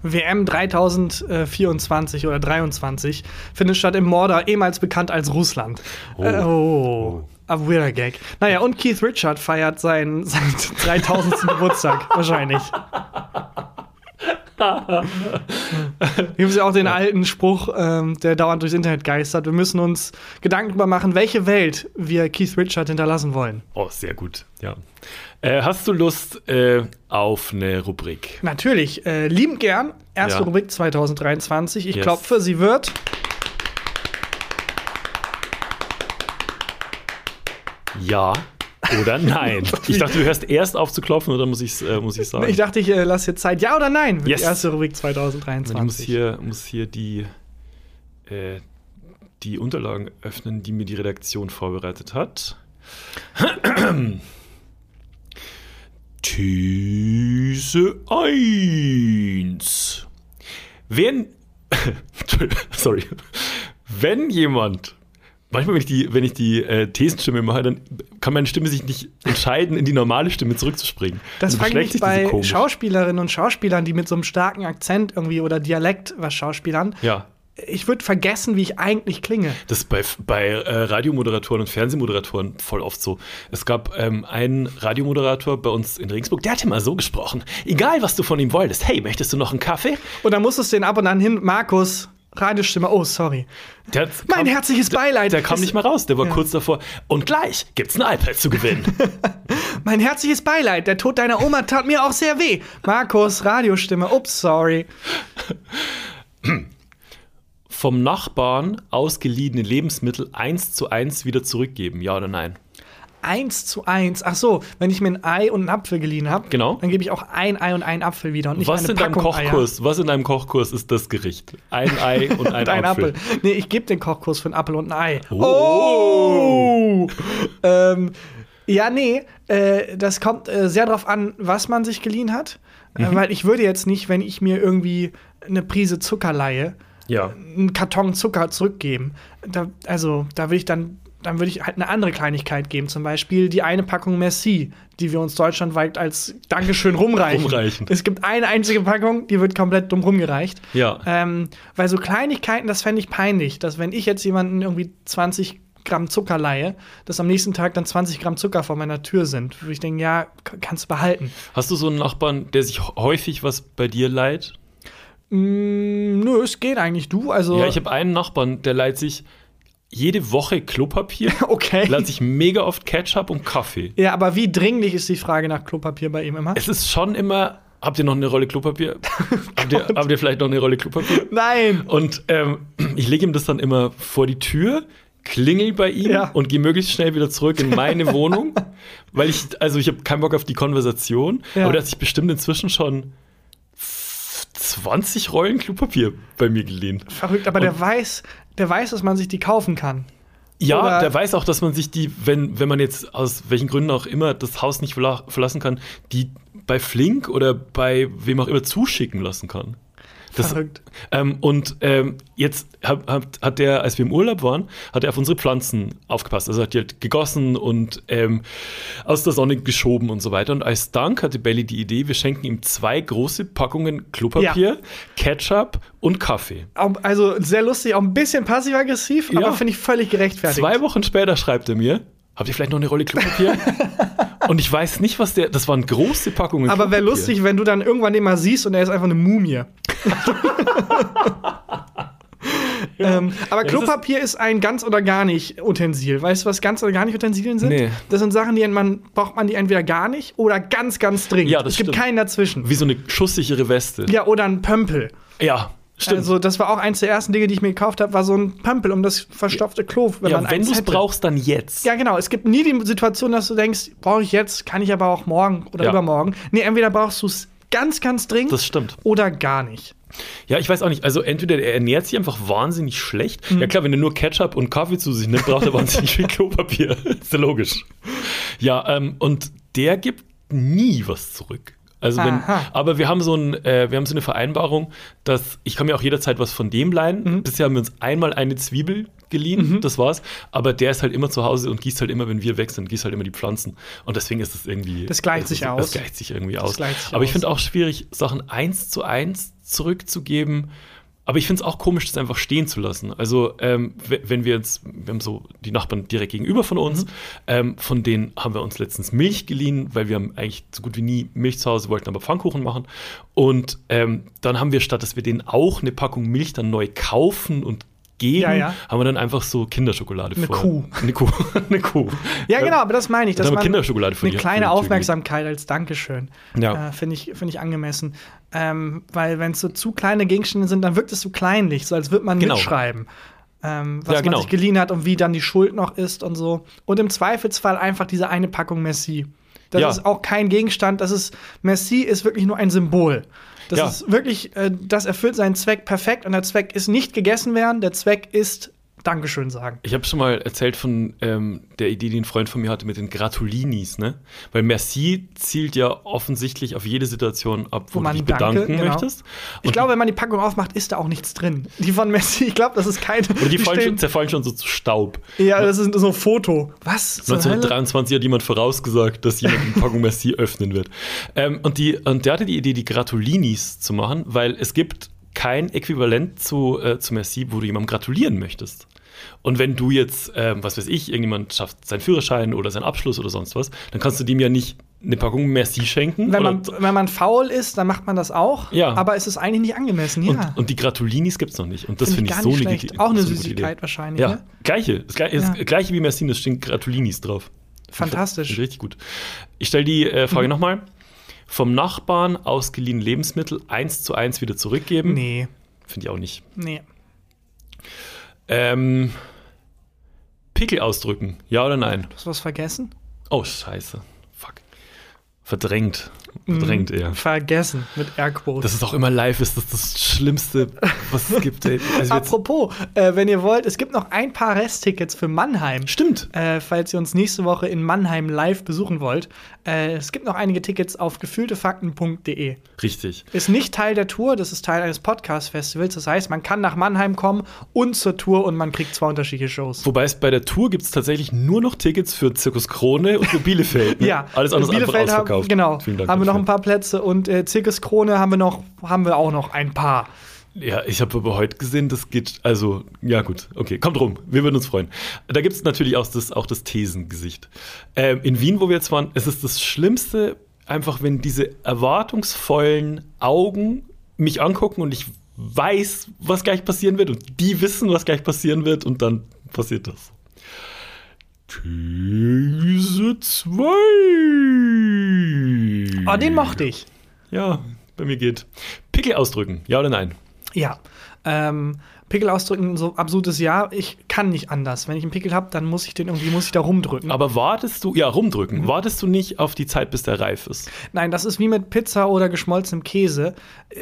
WM 3024 oder 23 findet statt im Mordor, ehemals bekannt als Russland. Oh. Äh, oh. Aber weirder Gag. Naja, und Keith Richard feiert seinen, seinen 3000. Geburtstag, wahrscheinlich. Hier gibt es ja auch den alten Spruch, ähm, der dauernd durchs Internet geistert. Wir müssen uns Gedanken darüber machen, welche Welt wir Keith Richard hinterlassen wollen. Oh, sehr gut, ja. Äh, hast du Lust äh, auf eine Rubrik? Natürlich, äh, liebend gern. Erste Ja. Rubrik 2023. Ich Yes. klopfe, sie wird. Ja oder nein? Ich dachte, du hörst erst auf zu klopfen oder muss ich äh, muss ich sagen? Ich dachte, ich äh, lasse jetzt Zeit. Ja oder nein? Yes. Die erste Rubrik Ich muss 2023. hier, muss hier die, äh, die Unterlagen öffnen, die mir die Redaktion vorbereitet hat. These 1. Wenn. Sorry. Wenn jemand. Manchmal, wenn ich die, wenn ich die äh, Thesenstimme mache, dann kann meine Stimme sich nicht entscheiden, in die normale Stimme zurückzuspringen. Das Dann frage ich diese bei. Schauspielerinnen und Schauspielern, die mit so einem starken Akzent irgendwie oder Dialekt was Schauspielern. Ja. Ich würde vergessen, wie ich eigentlich klinge. Das ist bei, bei äh, Radiomoderatoren und Fernsehmoderatoren voll oft so. Es gab ähm, einen Radiomoderator bei uns in Regensburg, der hat immer so gesprochen. Egal, was du von ihm wolltest. Hey, möchtest du noch einen Kaffee? Und dann musstest du den ab und an hin, Markus, Radiostimme, oh, sorry. Der Mein herzliches Beileid. Der kam Es- nicht mal raus. Der war Ja. kurz davor. Und gleich gibt's ein iPad zu gewinnen. Mein herzliches Beileid. Der Tod deiner Oma tat mir auch sehr weh. Markus, Radiostimme, ups, sorry. Vom Nachbarn ausgeliehene Lebensmittel eins zu eins wieder zurückgeben. Ja oder nein? Eins zu eins. Ach so, wenn ich mir ein Ei und einen Apfel geliehen habe, Genau. dann gebe ich auch ein Ei und einen Apfel wieder und nicht Was eine in deinem Packung Eier. Kochkurs? Was in deinem Kochkurs ist das Gericht? Ein Ei und ein, Und ein Apfel. Apfel. Nee, ich gebe den Kochkurs für einen Apfel und ein Ei. Oh. ähm, ja, nee, äh, das kommt äh, sehr drauf an, was man sich geliehen hat. Mhm. Äh, weil ich würde jetzt nicht, wenn ich mir irgendwie eine Prise Zucker leihe, Ja. einen Karton Zucker zurückgeben. Da, also, da würde ich dann, dann würde ich halt eine andere Kleinigkeit geben. Zum Beispiel die eine Packung Merci, die wir uns deutschlandweit als Dankeschön rumreichen. Rumreichen. Es gibt eine einzige Packung, die wird komplett dumm rumgereicht. Ja. Ähm, weil so Kleinigkeiten, das fände ich peinlich, dass wenn ich jetzt jemanden irgendwie 20 Gramm Zucker leihe, dass am nächsten Tag dann 20 Gramm Zucker vor meiner Tür sind. Würde ich denken, ja, kannst du behalten. Hast du so einen Nachbarn, der sich häufig was bei dir leiht? Mm, nö, es geht eigentlich. Du, also. Ja, ich habe einen Nachbarn, der leiht sich jede Woche Klopapier, okay. leiht sich mega oft Ketchup und Kaffee. Ja, aber wie dringlich ist die Frage nach Klopapier bei ihm immer? Es ist schon immer. Habt ihr noch eine Rolle Klopapier? habt, ihr, habt ihr vielleicht noch eine Rolle Klopapier? Nein! Und ähm, ich lege ihm das dann immer vor die Tür, klingel bei ihm Ja. und gehe möglichst schnell wieder zurück in meine Wohnung, weil ich, also ich habe keinen Bock auf die Konversation, Ja. aber der hat sich bestimmt inzwischen schon 20 Rollen Klopapier bei mir geliehen. Verrückt, aber der weiß, der weiß, dass man sich die kaufen kann. Ja, Oder- der weiß auch, dass man sich die, wenn, wenn man jetzt aus welchen Gründen auch immer das Haus nicht verla verlassen kann, die bei Flink oder bei wem auch immer zuschicken lassen kann. Das, Verrückt. ähm, und ähm, jetzt hat, hat, hat der, als wir im Urlaub waren, hat er auf unsere Pflanzen aufgepasst. Also hat die halt gegossen und ähm, aus der Sonne geschoben und so weiter. Und als Dank hatte Belly die Idee, wir schenken ihm zwei große Packungen Klopapier, Ketchup und Kaffee. Also sehr lustig, auch ein bisschen passiv-aggressiv, Ja. aber finde ich völlig gerechtfertigt. Zwei Wochen später schreibt er mir, habt ihr vielleicht noch eine Rolle Klopapier? und ich weiß nicht, was der, das waren große Packungen aber wäre lustig, wenn du dann irgendwann den mal siehst und er ist einfach eine Mumie. Ähm, aber Ja, Klopapier ist ein ganz oder gar nicht Utensil. Weißt du, was ganz oder gar nicht Utensilien sind? Nee. Das sind Sachen, die man braucht man die entweder gar nicht oder ganz, ganz dringend. Ja, das es gibt stimmt. keinen dazwischen. Wie so eine schusssichere Weste. Ja, oder ein Pömpel. Ja, stimmt. Also, das war auch eins der ersten Dinge, die ich mir gekauft habe, war so ein Pömpel um das verstopfte Klo. Wenn ja, man wenn du es brauchst, dann jetzt. Ja, genau. Es gibt nie die Situation, dass du denkst, brauche ich jetzt, kann ich aber auch morgen oder übermorgen. Nee, entweder brauchst du es ganz, ganz dringend Das stimmt. oder gar nicht. Ja, ich weiß auch nicht. Also entweder er ernährt sich einfach wahnsinnig schlecht. Mhm. Ja klar, wenn er nur Ketchup und Kaffee zu sich nimmt, braucht er wahnsinnig viel Klopapier. ist ja logisch. Ja, ähm, und der gibt nie was zurück. Also wenn, Aha. aber wir haben so ein, äh, wir haben so eine Vereinbarung, dass ich kann mir auch jederzeit was von dem leihen. Mhm. Bisher haben wir uns einmal eine Zwiebel geliehen, das war's. Aber der ist halt immer zu Hause und gießt halt immer, wenn wir weg sind, gießt halt immer die Pflanzen. Und deswegen ist es irgendwie. Das gleicht sich das, aus. Das gleicht sich irgendwie aus. sich aber ich finde auch schwierig, Sachen eins zu eins zurückzugeben. Aber ich finde es auch komisch, das einfach stehen zu lassen. Also, ähm, wenn wir jetzt, wir haben so die Nachbarn direkt gegenüber von uns, ähm, von denen haben wir uns letztens Milch geliehen, weil wir haben eigentlich so gut wie nie Milch zu Hause, wollten aber Pfannkuchen machen. Und ähm, dann haben wir, statt dass wir denen auch eine Packung Milch dann neu kaufen und geben, Ja, ja. haben wir dann einfach so Kinderschokolade Eine vor. Kuh. Eine Kuh. eine Kuh. Ja, genau, aber das meine ich. Dann Dass wir man Kinderschokolade für eine für kleine Aufmerksamkeit als Dankeschön. Ja. Äh, Finde ich, find ich angemessen. Ähm, weil, wenn es so zu kleine Gegenstände sind, dann wirkt es so kleinlich, so als würde man Genau. mitschreiben. Ähm, was Ja, genau. man sich geliehen hat und wie dann die Schuld noch ist und so. Und im Zweifelsfall einfach diese eine Packung Merci. Das Ja. ist auch kein Gegenstand. Das ist, Merci ist wirklich nur ein Symbol. Das Ja. ist wirklich, äh, das erfüllt seinen Zweck perfekt und der Zweck ist nicht gegessen werden, der Zweck ist Dankeschön sagen. Ich habe schon mal erzählt von ähm, der Idee, die ein Freund von mir hatte mit den Gratulinis, ne? Weil Merci zielt ja offensichtlich auf jede Situation ab, wo, Wo man du dich Danke, bedanken genau. möchtest. Ich Und glaube, wenn man die Packung aufmacht, ist da auch nichts drin. Die von Messi, ich glaube, das ist keine. Oder die, fallen schon, zerfallen schon so zu Staub. Ja, das ist so ein Foto. Was? zur Hölle? 1923 hat jemand vorausgesagt, dass jemand eine Packung Merci öffnen wird. Ähm, und, die, und der hatte die Idee, die Gratulinis zu machen, weil es gibt kein Äquivalent zu, äh, zu Merci, wo du jemandem gratulieren möchtest. Und wenn du jetzt, ähm, was weiß ich, irgendjemand schafft seinen Führerschein oder seinen Abschluss oder sonst was, dann kannst du dem ja nicht eine Packung Merci schenken. Wenn man, wenn man faul ist, dann macht man das auch. Ja. Aber es ist eigentlich nicht angemessen. Ja. und, und die Gratulinis gibt es noch nicht. Und das Find finde ich, gar so eine schlecht. Auch eine so Süßigkeit Idee. wahrscheinlich. Ja, Ne? gleiche. Das gleiche, Ja. das gleiche wie Merci, da stehen Gratulinis drauf. Fantastisch. Ich Richtig gut. Ich stelle die äh, Frage Mhm. nochmal. Vom Nachbarn ausgeliehene Lebensmittel eins zu eins wieder zurückgeben? Nee, Finde ich auch nicht. nee. Ähm, Pickel ausdrücken, ja oder nein? Hast du was vergessen? Oh, scheiße. Fuck. Verdrängt. Verdrängt eher. Vergessen mit Airquotes. Dass es auch immer live ist, das ist das Schlimmste, was es gibt. Also Apropos, äh, wenn ihr wollt, es gibt noch ein paar Resttickets für Mannheim. stimmt. Äh, falls ihr uns nächste Woche in Mannheim live besuchen wollt. Äh, es gibt noch einige Tickets auf gefühltefakten.de. Richtig. Ist nicht Teil der Tour, das ist Teil eines Podcast-Festivals. Das heißt, man kann nach Mannheim kommen und zur Tour und man kriegt zwei unterschiedliche Shows. Wobei es bei der Tour gibt es tatsächlich nur noch Tickets für Zirkus Krone und für Bielefeld. Ne? Ja, Alles andere ist einfach Bielefeld haben, ausverkauft. genau. Vielen Dank haben wir noch ein paar Plätze und äh, Zirkus Krone haben wir noch, haben wir auch noch ein paar. Ja, ich habe aber heute gesehen, das geht, also, ja gut, okay, kommt rum, wir würden uns freuen. Da gibt es natürlich auch das, auch das Thesengesicht. Ähm, in Wien, wo wir jetzt waren, es ist das Schlimmste, einfach wenn diese erwartungsvollen Augen mich angucken und ich weiß, was gleich passieren wird und die wissen, was gleich passieren wird und dann passiert das. These 2. Oh, den mochte ich. Ja, bei mir geht. Pickel ausdrücken, ja oder nein? Ja. Ähm, Pickel ausdrücken, so absolutes Ja. Ich kann nicht anders. Wenn ich einen Pickel habe, dann muss ich den irgendwie, muss ich da rumdrücken. Aber wartest du, ja, rumdrücken, Mhm. wartest du nicht auf die Zeit, bis der reif ist? Nein, das ist wie mit Pizza oder geschmolzenem Käse.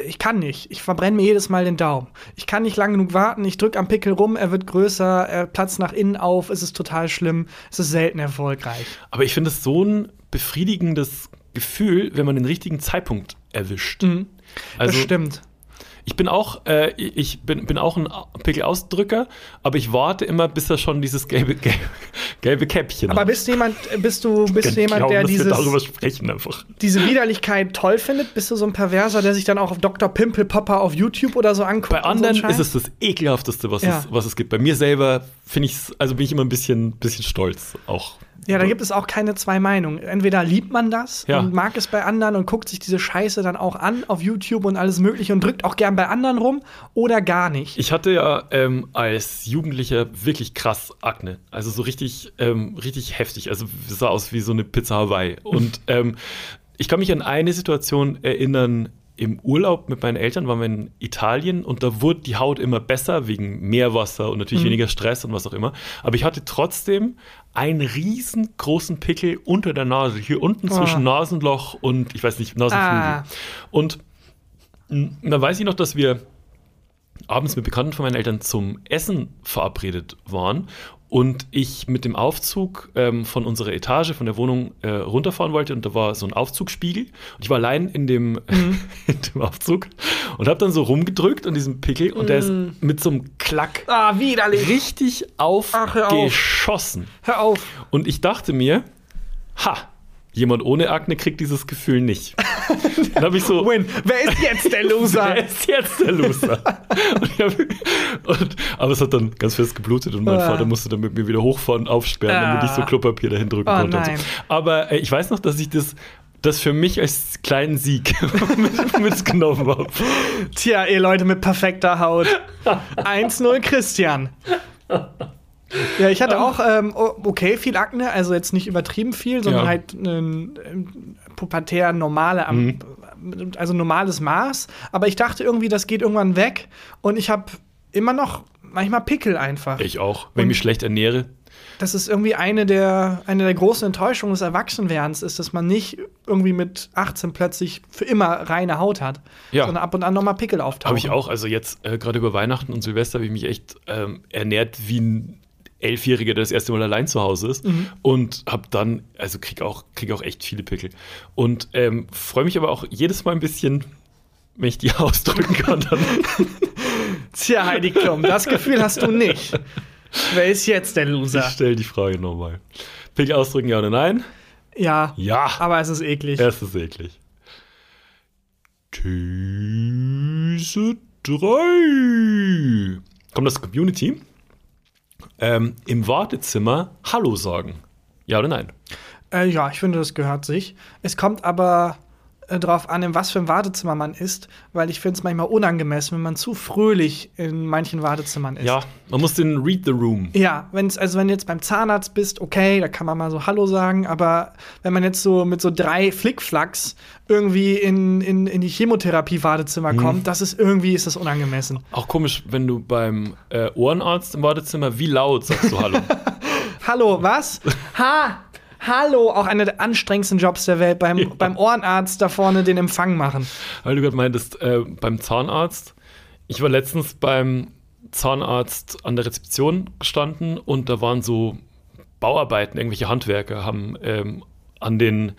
Ich kann nicht. Ich verbrenne mir jedes Mal den Daumen. Ich kann nicht lang genug warten. Ich drücke am Pickel rum, er wird größer, er platzt nach innen auf, es ist total schlimm. Es ist selten erfolgreich. Aber ich finde es so ein befriedigendes Gefühl, wenn man den richtigen Zeitpunkt erwischt. Mhm. Also, das stimmt. Ich bin auch, äh, ich bin, bin auch ein Pickelausdrücker, aber ich warte immer, bis er schon dieses gelbe, gelbe, gelbe Käppchen Aber hat. bist du jemand, bist du, bist du jemand, glauben, der dieses, darüber sprechen einfach. diese Widerlichkeit toll findet? Bist du so ein Perverser, der sich dann auch auf Dr. Pimple Popper auf YouTube oder so anguckt? Bei so anderen Scheiß? ist es das ekelhafteste, was, Ja. es, was es gibt. Bei mir selber finde ich also bin ich immer ein bisschen, bisschen stolz auch. Ja, da gibt es auch keine zwei Meinungen. Entweder liebt man das Ja. und mag es bei anderen und guckt sich diese Scheiße dann auch an auf YouTube und alles Mögliche und drückt auch gern bei anderen rum oder gar nicht. Ich hatte ja ähm, als Jugendlicher wirklich krass Akne. Also so richtig, ähm, richtig heftig. Also sah aus wie so eine Pizza Hawaii. Und ähm, ich kann mich an eine Situation erinnern. Im Urlaub mit meinen Eltern waren wir in Italien und da wurde die Haut immer besser wegen Meerwasser und natürlich weniger Stress und was auch immer. Aber ich hatte trotzdem einen riesengroßen Pickel unter der Nase, hier unten zwischen Ah. Nasenloch und ich weiß nicht, Nasenflügel. Ah. Und mh, da weiß ich noch, dass wir abends mit Bekannten von meinen Eltern zum Essen verabredet waren und ich mit dem Aufzug ähm, von unserer Etage, von der Wohnung äh, runterfahren wollte und da war so ein Aufzugspiegel und ich war allein in dem, Mhm. in dem Aufzug und habe dann so rumgedrückt an diesem Pickel und der ist Mhm. mit so einem Klack Ah, widerlich. richtig Ach, hör auf. aufgeschossen. Hör auf. Und ich dachte mir, ha, jemand ohne Akne kriegt dieses Gefühl nicht. Dann habe ich so, Win. Wer ist jetzt der Loser? Wer ist jetzt der Loser? und hab, und, aber es hat dann ganz fest geblutet und mein Ah. Vater musste dann mit mir wieder hochfahren, aufsperren, damit ich so Ah. Klopapier dahin drücken Oh konnte. Und so. Aber äh, ich weiß noch, dass ich das, das für mich als kleinen Sieg mit, mitgenommen habe. Tja, ihr Leute mit perfekter Haut. 1-0 Christian. Ja, ich hatte auch, ähm, okay, viel Akne, also jetzt nicht übertrieben viel, sondern Ja. halt ein ähm, pubertär normale, am- also normales Maß. Aber ich dachte irgendwie, das geht irgendwann weg und ich habe immer noch manchmal Pickel einfach. Ich auch. Wenn ich mich schlecht ernähre, Das ist irgendwie eine der, eine der großen Enttäuschungen des Erwachsenwerdens, ist, dass man nicht irgendwie mit 18 plötzlich für immer reine Haut hat, Ja. sondern ab und an nochmal Pickel auftauchen. habe ich auch. Also jetzt äh, gerade über Weihnachten und Silvester habe ich mich echt ähm, ernährt wie ein Elfjähriger, der das erste Mal allein zu Hause ist. Und habe dann, also krieg auch, krieg auch echt viele Pickel. Und ähm, freue mich aber auch jedes Mal ein bisschen, wenn ich die ausdrücken kann. Tja, Heidi Klum, das Gefühl hast du nicht. Wer ist jetzt der ich Loser? stelle die Frage nochmal. Pickel ausdrücken, ja oder nein? Ja, Ja. aber es ist eklig. Erstes eklig. These 3. Kommt das Community? Ähm, Im Wartezimmer Hallo sagen. Ja oder nein? Äh, ja, ich finde, das gehört sich. Es kommt aber äh, drauf an, in was für ein Wartezimmer man ist, weil ich finde es manchmal unangemessen, wenn man zu fröhlich in manchen Wartezimmern ist. Ja, man muss den Read the Room. Ja, wenn's, also wenn du jetzt beim Zahnarzt bist, okay, da kann man mal so Hallo sagen, aber wenn man jetzt so mit so drei Flickflacks irgendwie in, in, in die Chemotherapie-Wartezimmer kommt, das ist irgendwie ist das unangemessen. Auch komisch, wenn du beim äh, Ohrenarzt im Wartezimmer, wie laut sagst du Hallo? Hallo, was? Ha! Hallo, auch einer der anstrengendsten Jobs der Welt, beim, beim Ohrenarzt da vorne den Empfang machen. Weil du gerade meintest, äh, beim Zahnarzt. Ich war letztens beim Zahnarzt an der Rezeption gestanden und da waren so Bauarbeiten, irgendwelche Handwerker haben ähm, an, den,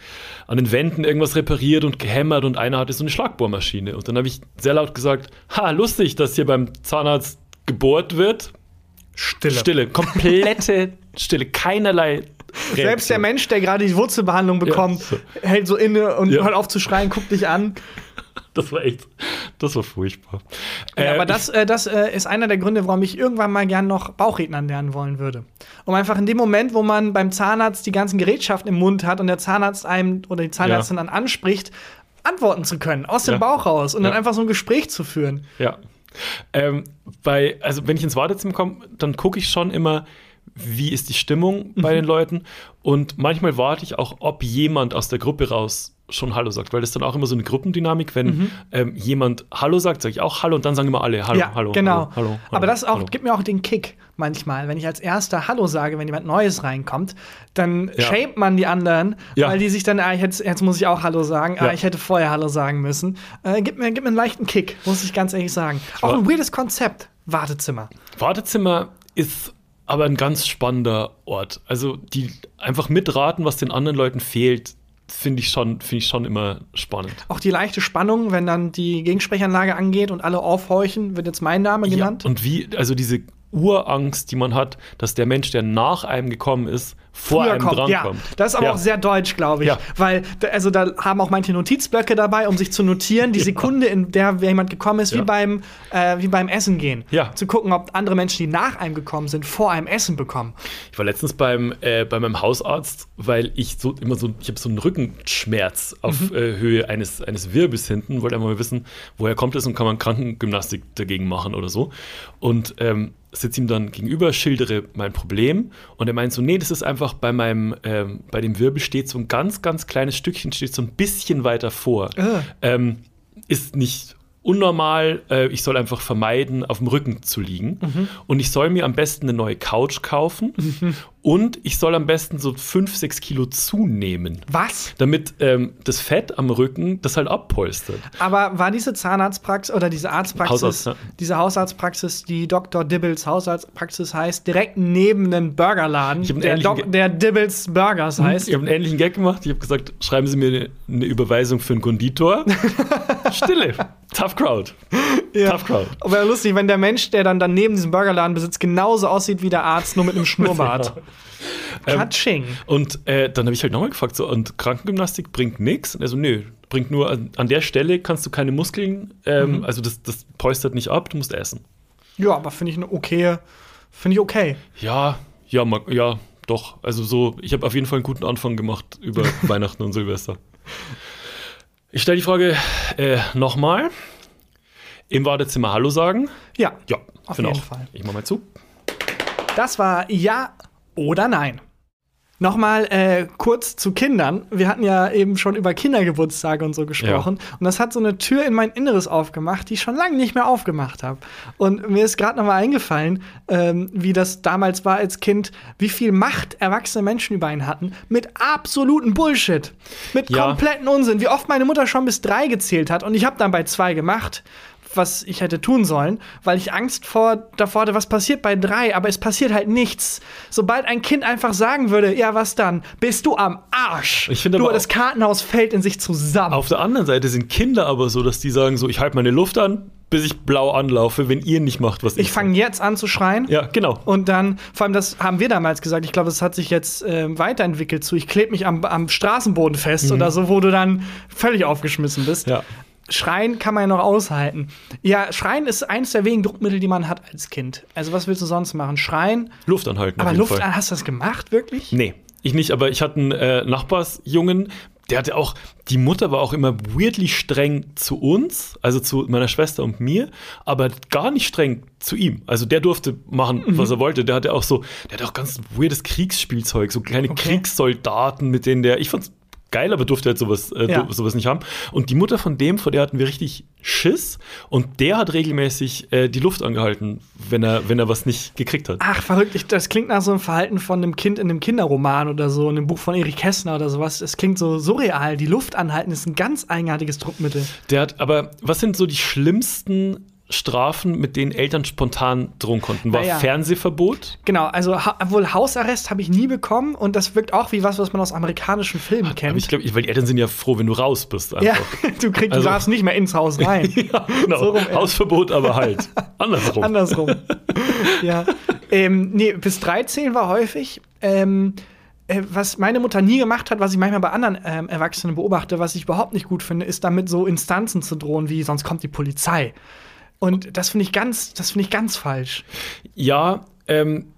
an den Wänden irgendwas repariert und gehämmert und einer hatte so eine Schlagbohrmaschine. Und dann habe ich sehr laut gesagt, ha, lustig, dass hier beim Zahnarzt gebohrt wird. Stille. Stille, komplette Stille, keinerlei Selbst der. Mensch, der gerade die Wurzelbehandlung bekommt, so. hält so inne und Ja. hört auf zu schreien, guckt dich an. Das war echt, das war furchtbar. Ja, Äh, aber das, äh, das äh, ist einer der Gründe, warum ich irgendwann mal gern noch Bauchrednern lernen wollen würde. Um einfach in dem Moment, wo man beim Zahnarzt die ganzen Gerätschaften im Mund hat und der Zahnarzt einem oder die Zahnärztin dann anspricht, antworten zu können, aus dem Ja. Bauch raus und dann Ja. einfach so ein Gespräch zu führen. Ja. Ähm, bei, also wenn ich ins Wartezimmer komme, dann gucke ich schon immer, wie ist die Stimmung bei den Leuten. Und manchmal warte ich auch, ob jemand aus der Gruppe raus schon Hallo sagt, weil das ist dann auch immer so eine Gruppendynamik, wenn ähm, jemand Hallo sagt, sage ich auch Hallo und dann sagen immer alle Hallo, ja, Hallo, genau. Hallo, Hallo, Aber das auch, Hallo. gibt mir auch den Kick manchmal, wenn ich als erster Hallo sage, wenn jemand Neues reinkommt, dann Ja. shamet man die anderen, Ja. weil die sich dann, ah, jetzt, jetzt muss ich auch Hallo sagen, ah, ich hätte vorher Hallo sagen müssen. Äh, gibt, mir, gibt mir einen leichten Kick, muss ich ganz ehrlich sagen. Auch ein weirdes Konzept, Wartezimmer. Wartezimmer ist aber ein ganz spannender Ort. Also die einfach mitraten, was den anderen Leuten fehlt, finde ich, schon- finde ich schon immer spannend. Auch die leichte Spannung, wenn dann die Gegensprechanlage angeht und alle aufhorchen, wird jetzt mein Name genannt. Ja, und wie, also diese Urangst, die man hat, dass der Mensch, der nach einem gekommen ist, vor früher einem kommt. Ja, das ist aber Ja. auch sehr deutsch, glaube ich. Ja. Weil, da- also da haben auch manche Notizblöcke dabei, um sich zu notieren, die Sekunde, in der jemand gekommen ist, wie, beim, äh, wie beim Essen gehen. Ja. Zu gucken, ob andere Menschen, die nach einem gekommen sind, vor einem Essen bekommen. Ich war letztens beim, äh, bei meinem Hausarzt, weil ich so immer so, ich habe so einen Rückenschmerz auf Mhm. äh, Höhe eines, eines Wirbels hinten, wollte einfach mal wissen, woher kommt es und kann man Krankengymnastik dagegen machen oder so. Und ähm, sitze ihm dann gegenüber, schildere mein Problem und er meint so, nee, das ist einfach bei meinem, ähm, bei dem Wirbel steht so ein ganz, ganz kleines Stückchen, steht so ein bisschen weiter vor. Ah. Ähm, ist nicht unnormal, äh, ich soll einfach vermeiden, auf dem Rücken zu liegen. Mhm. Und ich soll mir am besten eine neue Couch kaufen und ich soll am besten so 5, 6 Kilo zunehmen. Was? Damit ähm, das Fett am Rücken das halt abpolstert. Aber war diese Zahnarztpraxis oder diese Arztpraxis, Hausarzt, ja. diese Hausarztpraxis, die Dr. Dibbles Hausarztpraxis heißt, direkt neben einem Burgerladen, einen der, Doc- der Dibbles Burgers heißt. Ich habe einen ähnlichen Gag gemacht. Ich habe gesagt, schreiben Sie mir eine, Überweisung für einen Konditor. Stille. Tough Crowd. Ja. Tough Crowd. Aber lustig, wenn der Mensch, der dann daneben diesem Burgerladen besitzt, genauso aussieht wie der Arzt, nur mit einem Schnurrbart. Ähm, Katsching. Und äh, dann habe ich halt nochmal gefragt, so, und Krankengymnastik bringt nichts? Und er so, nö, bringt nur an, an der Stelle kannst du keine Muskeln, ähm, Mhm. also das, das polstert nicht ab, du musst essen. Ja, aber finde ich eine okay. Finde ich okay. Ja, ja, ma- ja, doch. Also so, ich habe auf jeden Fall einen guten Anfang gemacht über Weihnachten und Silvester. Ich stelle die Frage äh, nochmal. Im Wartezimmer Hallo sagen? Ja. Ja, Auf finde jeden auch. Fall. Ich mach mal zu. Das war ja oder nein. Nochmal äh, kurz zu Kindern. Wir hatten ja eben schon über Kindergeburtstage und so gesprochen. Und das hat so eine Tür in mein Inneres aufgemacht, die ich schon lange nicht mehr aufgemacht habe. Und mir ist gerade nochmal eingefallen, ähm, wie das damals war als Kind, wie viel Macht erwachsene Menschen über einen hatten. Mit absoluten Bullshit. Mit Ja. kompletten Unsinn. Wie oft meine Mutter schon bis drei gezählt hat. Und ich habe dann bei zwei gemacht was ich hätte tun sollen, weil ich Angst vor, davor hatte, was passiert bei drei, aber es passiert halt nichts. Sobald ein Kind einfach sagen würde, ja, was dann? Bist du am Arsch? Ich finde du, das Kartenhaus fällt in sich zusammen. Auf der anderen Seite sind Kinder aber so, dass die sagen so, ich halte meine Luft an, bis ich blau anlaufe, wenn ihr nicht macht, was ich ich fange jetzt an zu schreien. Ja, genau. Und dann, vor allem, das haben wir damals gesagt, ich glaube, das hat sich jetzt ähm, weiterentwickelt zu, ich klebe mich am, am Straßenboden fest oder so, wo du dann völlig aufgeschmissen bist. Mhm. Ja. Schreien kann man ja noch aushalten. Ja, Schreien ist eins der wenigen Druckmittel, die man hat als Kind. Also, was willst du sonst machen? Schreien? Luft anhalten. Aber Luft an, hast du das gemacht, wirklich? Nee, ich nicht, aber ich hatte einen äh, Nachbarsjungen, der hatte auch, die Mutter war auch immer weirdly streng zu uns, also zu meiner Schwester und mir, aber gar nicht streng zu ihm. Also der durfte machen, Mhm. was er wollte. Der hatte auch so, der hatte auch ganz weirdes Kriegsspielzeug, so kleine Okay. Kriegssoldaten, mit denen der, ich fand's geil, aber durfte halt sowas, äh, Ja. sowas nicht haben. Und die Mutter von dem, vor der hatten wir richtig Schiss und der hat regelmäßig äh, die Luft angehalten, wenn er, wenn er was nicht gekriegt hat. Ach, verrückt. Ich, das klingt nach so einem Verhalten von einem Kind in einem Kinderroman oder so, in einem Buch von Erich Kästner oder sowas. Das klingt so surreal. Die Luft anhalten ist ein ganz eigenartiges Druckmittel. Der hat, aber was sind so die schlimmsten Strafen, mit denen Eltern spontan drohen konnten? War Naja. Fernsehverbot? Genau, also ha wohl Hausarrest habe ich nie bekommen und das wirkt auch wie was, was man aus amerikanischen Filmen kennt. Aber ich glaube, weil die Eltern sind ja froh, wenn du raus bist. ja, Einfach. du kriegst, Also- du darfst nicht mehr ins Haus rein. Ja, genau. So rum, ja. Hausverbot, aber halt. Andersrum. Andersrum. ja. Ähm, nee, bis 13 war häufig. Ähm, äh, was meine Mutter nie gemacht hat, was ich manchmal bei anderen ähm, Erwachsenen beobachte, was ich überhaupt nicht gut finde, ist damit so Instanzen zu drohen, wie sonst kommt die Polizei. Und das finde ich ganz, das finde ich ganz falsch. Ja, ähm,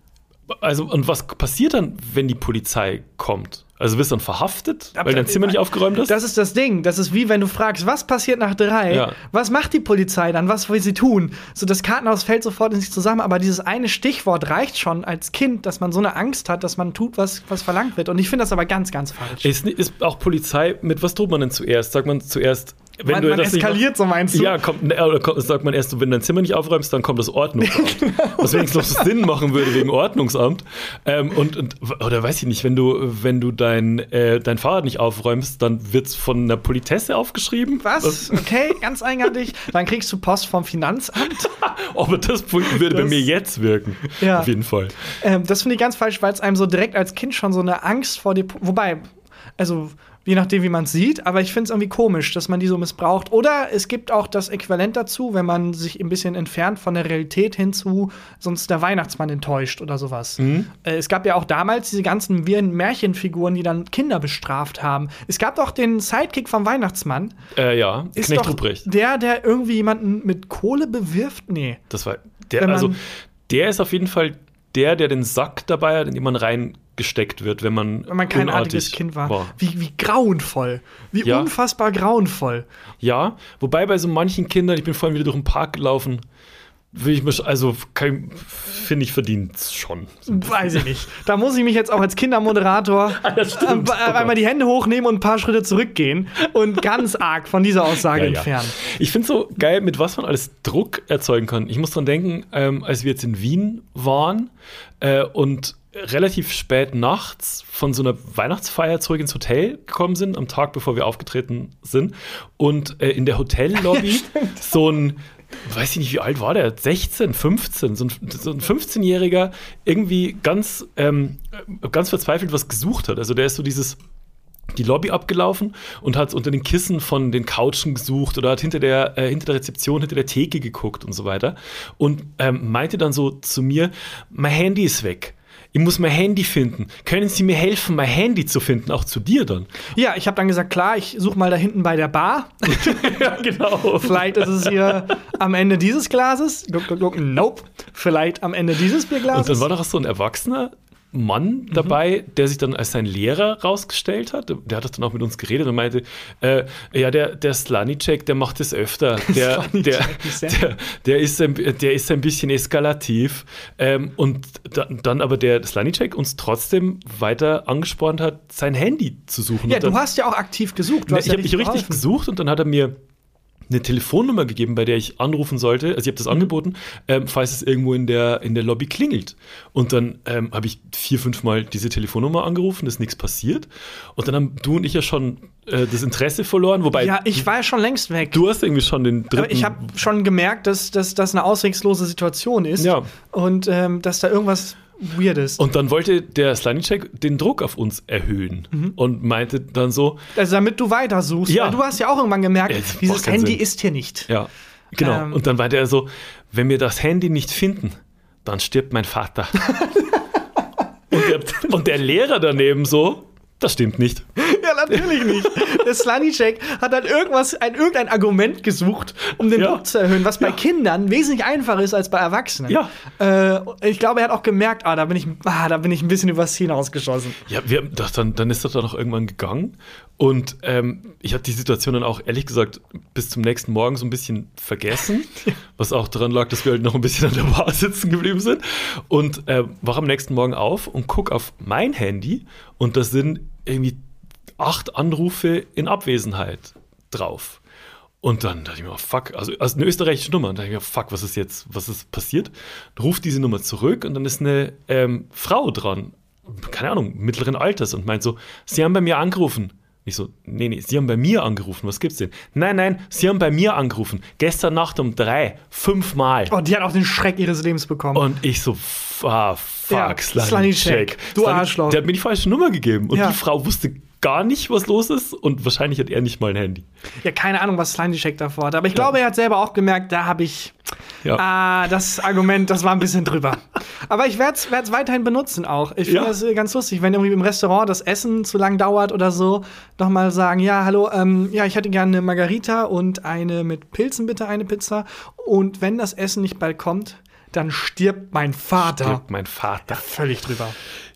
also, und was passiert dann, wenn die Polizei kommt? Also wirst du dann verhaftet, weil dein Zimmer nicht aufgeräumt ist? Das ist das Ding. Das ist wie wenn du fragst, was passiert nach drei? Ja. Was macht die Polizei dann? Was will sie tun? So, das Kartenhaus fällt sofort in sich zusammen, aber dieses eine Stichwort reicht schon als Kind, dass man so eine Angst hat, dass man tut, was, was verlangt wird. Und ich finde das aber ganz, ganz falsch. ist, ist auch Polizei, mit was droht man denn zuerst? Sagt man zuerst, wenn man du man das eskaliert, so meinst du? Ja, kommt, ne, oder kommt, sagt man erst, wenn dein Zimmer nicht aufräumst, dann kommt das Ordnungsamt. Was wenigstens noch Sinn machen würde wegen Ordnungsamt. Ähm, und, und, oder weiß ich nicht, wenn du, wenn du dein, äh, dein Fahrrad nicht aufräumst, dann wird es von der Politesse aufgeschrieben. Was? Okay, ganz eigenartig. Dann kriegst du Post vom Finanzamt. Aber das würde bei Das- mir jetzt wirken. Ja. Auf jeden Fall. Ähm, das finde ich ganz falsch, weil es einem so direkt als Kind schon so eine Angst vor dir. Wobei, also Je nachdem, wie man es sieht, aber ich finde es irgendwie komisch, dass man die so missbraucht. Oder es gibt auch das Äquivalent dazu, wenn man sich ein bisschen entfernt von der Realität hinzu, sonst der Weihnachtsmann enttäuscht oder sowas. Mhm. Äh, es gab ja auch damals diese ganzen wirren Märchenfiguren, die dann Kinder bestraft haben. Es gab auch den Sidekick vom Weihnachtsmann. Äh, ja, Ist Knecht doch Ruprecht. der, der irgendwie jemanden mit Kohle bewirft? Nee. Das war der, also der ist auf jeden Fall der, der den Sack dabei hat, in den man reingesteckt wird, wenn man, Wenn man kein artiges Kind war. Wie, wie grauenvoll. Wie Ja. unfassbar grauenvoll. Ja, wobei bei so manchen Kindern, ich bin vorhin wieder durch den Park gelaufen, will ich mich, also finde ich verdient schon. Weiß ich nicht. Da muss ich mich jetzt auch als Kindermoderator stimmt. äh, einmal die Hände hochnehmen und ein paar Schritte zurückgehen und ganz arg von dieser Aussage Ja, ja. entfernen. Ich finde so geil, mit was man alles Druck erzeugen kann. Ich muss dran denken, ähm, als wir jetzt in Wien waren äh, und relativ spät nachts von so einer Weihnachtsfeier zurück ins Hotel gekommen sind, am Tag bevor wir aufgetreten sind. Und äh, in der Hotellobby so ein, weiß ich nicht, wie alt war der? 16, 15, so ein, so ein 15-Jähriger irgendwie ganz, ähm, ganz verzweifelt was gesucht hat. Also der ist so dieses die Lobby abgelaufen und hat unter den Kissen von den Couchen gesucht oder hat hinter der, äh, hinter der Rezeption, hinter der Theke geguckt und so weiter. Und ähm, meinte dann so zu mir, mein Handy ist weg. Ich muss mein Handy finden. Können Sie mir helfen, mein Handy zu finden? Auch zu dir dann. Ja, ich habe dann gesagt, klar, ich suche mal da hinten bei der Bar. ja, genau. Vielleicht ist es hier am Ende dieses Glases. Nope. Vielleicht am Ende dieses Und Bierglases. dann war doch so ein erwachsener Mann dabei, der sich dann als sein Lehrer rausgestellt hat. Der hat das dann auch mit uns geredet und meinte, äh, ja, der, der Slanicek, der macht das öfter. Der, der, der? der, ist ein, der ist ein bisschen eskalativ. Ähm, und da, dann aber der Slanicek uns trotzdem weiter angespornt hat, sein Handy zu suchen. ja, dann, du hast ja auch aktiv gesucht. Ne, ich ja habe mich richtig gesucht und dann hat er mir eine Telefonnummer gegeben, bei der ich anrufen sollte. Also ich habe das Mhm. angeboten, ähm, falls es irgendwo in der, in der Lobby klingelt. Und dann ähm, habe ich vier, fünf Mal diese Telefonnummer angerufen, ist nichts passiert. Und dann haben du und ich ja schon äh, das Interesse verloren, wobei Ja, ich war ja schon längst weg. du hast irgendwie schon den dritten. Aber ich habe schon gemerkt, dass, dass das eine auswegslose Situation ist. Ja. Und ähm, dass da irgendwas weird ist. und dann wollte der Slanicek den Druck auf uns erhöhen Mhm. und meinte dann so, Also damit du weitersuchst. Ja. Weil du hast ja auch irgendwann gemerkt, das dieses Handy Sinn. ist hier nicht. ja, genau. Ähm. und dann meinte er so, wenn wir das Handy nicht finden, dann stirbt mein Vater. und, der, und der Lehrer daneben so, das stimmt nicht. Ja, natürlich nicht. Der Slanicek hat dann irgendwas, ein, irgendein Argument gesucht, um den Ja. Druck zu erhöhen, was bei Ja. Kindern wesentlich einfacher ist als bei Erwachsenen. Ja. Äh, ich glaube, er hat auch gemerkt, ah, da bin ich, ah, da bin ich ein bisschen übers hinausgeschossen. Ja, wir, das, dann, dann ist das dann auch irgendwann gegangen. Und ähm, ich habe die Situation dann auch ehrlich gesagt bis zum nächsten Morgen so ein bisschen vergessen, was auch daran lag, dass wir halt noch ein bisschen an der Bar sitzen geblieben sind. Und äh, wach am nächsten Morgen auf und guck auf mein Handy und da sind irgendwie acht Anrufe in Abwesenheit drauf. Und dann dachte ich mir, fuck, also, also eine österreichische Nummer. Und dann dachte ich mir, fuck, was ist jetzt, was ist passiert? Ruft diese Nummer zurück und dann ist eine ähm, Frau dran, keine Ahnung, mittleren Alters und meint so, Sie haben bei mir angerufen. Ich so, nee, nee, Sie haben bei mir angerufen, was gibt's denn? Nein, nein, Sie haben bei mir angerufen. Gestern Nacht um drei, fünfmal. Oh, die hat auch den Schreck ihres Lebens bekommen. Und ich so, ah, fuck, Ja, Slanicek. Slanicek, du Arschloch. Der hat mir die falsche Nummer gegeben. Und Ja. die Frau wusste gar nicht, was los ist. Und wahrscheinlich hat er nicht mal ein Handy. ja, keine Ahnung, was Slanicek davor hat. Aber ich glaube, er hat selber auch gemerkt, da habe ich. Ja. Ah, das Argument, das war ein bisschen drüber. Aber ich werde es weiterhin benutzen auch. Ich finde Ja. das äh, ganz lustig, wenn irgendwie im Restaurant das Essen zu lang dauert oder so, nochmal sagen, ja, hallo, ähm, ja, ich hätte gerne eine Margarita und eine mit Pilzen bitte, eine Pizza. Und wenn das Essen nicht bald kommt, dann stirbt mein Vater. Stirbt mein Vater. Völlig drüber.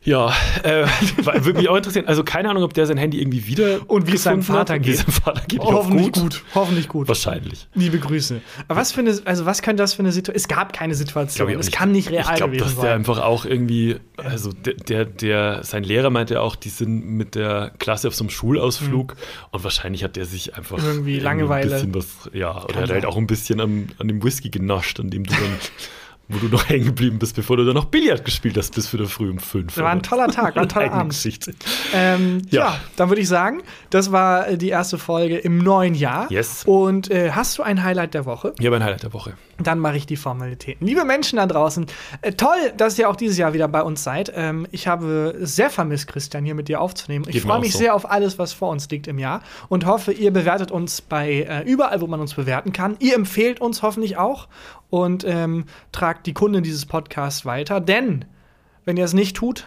Ja, äh, würde mich auch interessieren. Also keine Ahnung, ob der sein Handy irgendwie wieder Und wie es seinem hat. Vater Wie geht. es seinem Vater geht. Ich hoffe, Hoffentlich gut. Hoffentlich gut. Wahrscheinlich. Liebe Grüße. Aber was für eine, also was könnte das für eine Situation? Es gab keine Situation. Glaub Es kann nicht real Ich glaube, gewesen dass der einfach auch irgendwie, also der, der, der, sein Lehrer meinte auch, die sind mit der Klasse auf so einem Schulausflug und wahrscheinlich hat der sich einfach Mhm. Irgendwie Langeweile. ein bisschen was, ja, oder hat halt auch ein bisschen am, an dem Whisky genascht, an dem du dann wo du noch hängen geblieben bist, bevor du dann noch Billard gespielt hast, bis wieder früh um fünf. War ein toller Tag, war ein toller Abend. Geschichte. Ähm, ja. Ja. dann würde ich sagen, das war äh, die erste Folge im neuen Jahr. Yes. Und äh, hast du ein Highlight der Woche? Hier mein Highlight der Woche. Dann mache ich die Formalitäten. Liebe Menschen da draußen, äh, toll, dass ihr auch dieses Jahr wieder bei uns seid. Ähm, ich habe sehr vermisst, Christian, hier mit dir aufzunehmen. Ich freue mich so. sehr auf alles, was vor uns liegt im Jahr und hoffe, ihr bewertet uns bei äh, überall, wo man uns bewerten kann. Ihr empfehlt uns hoffentlich auch und ähm, tragt die Kunden dieses Podcasts weiter, denn wenn ihr es nicht tut,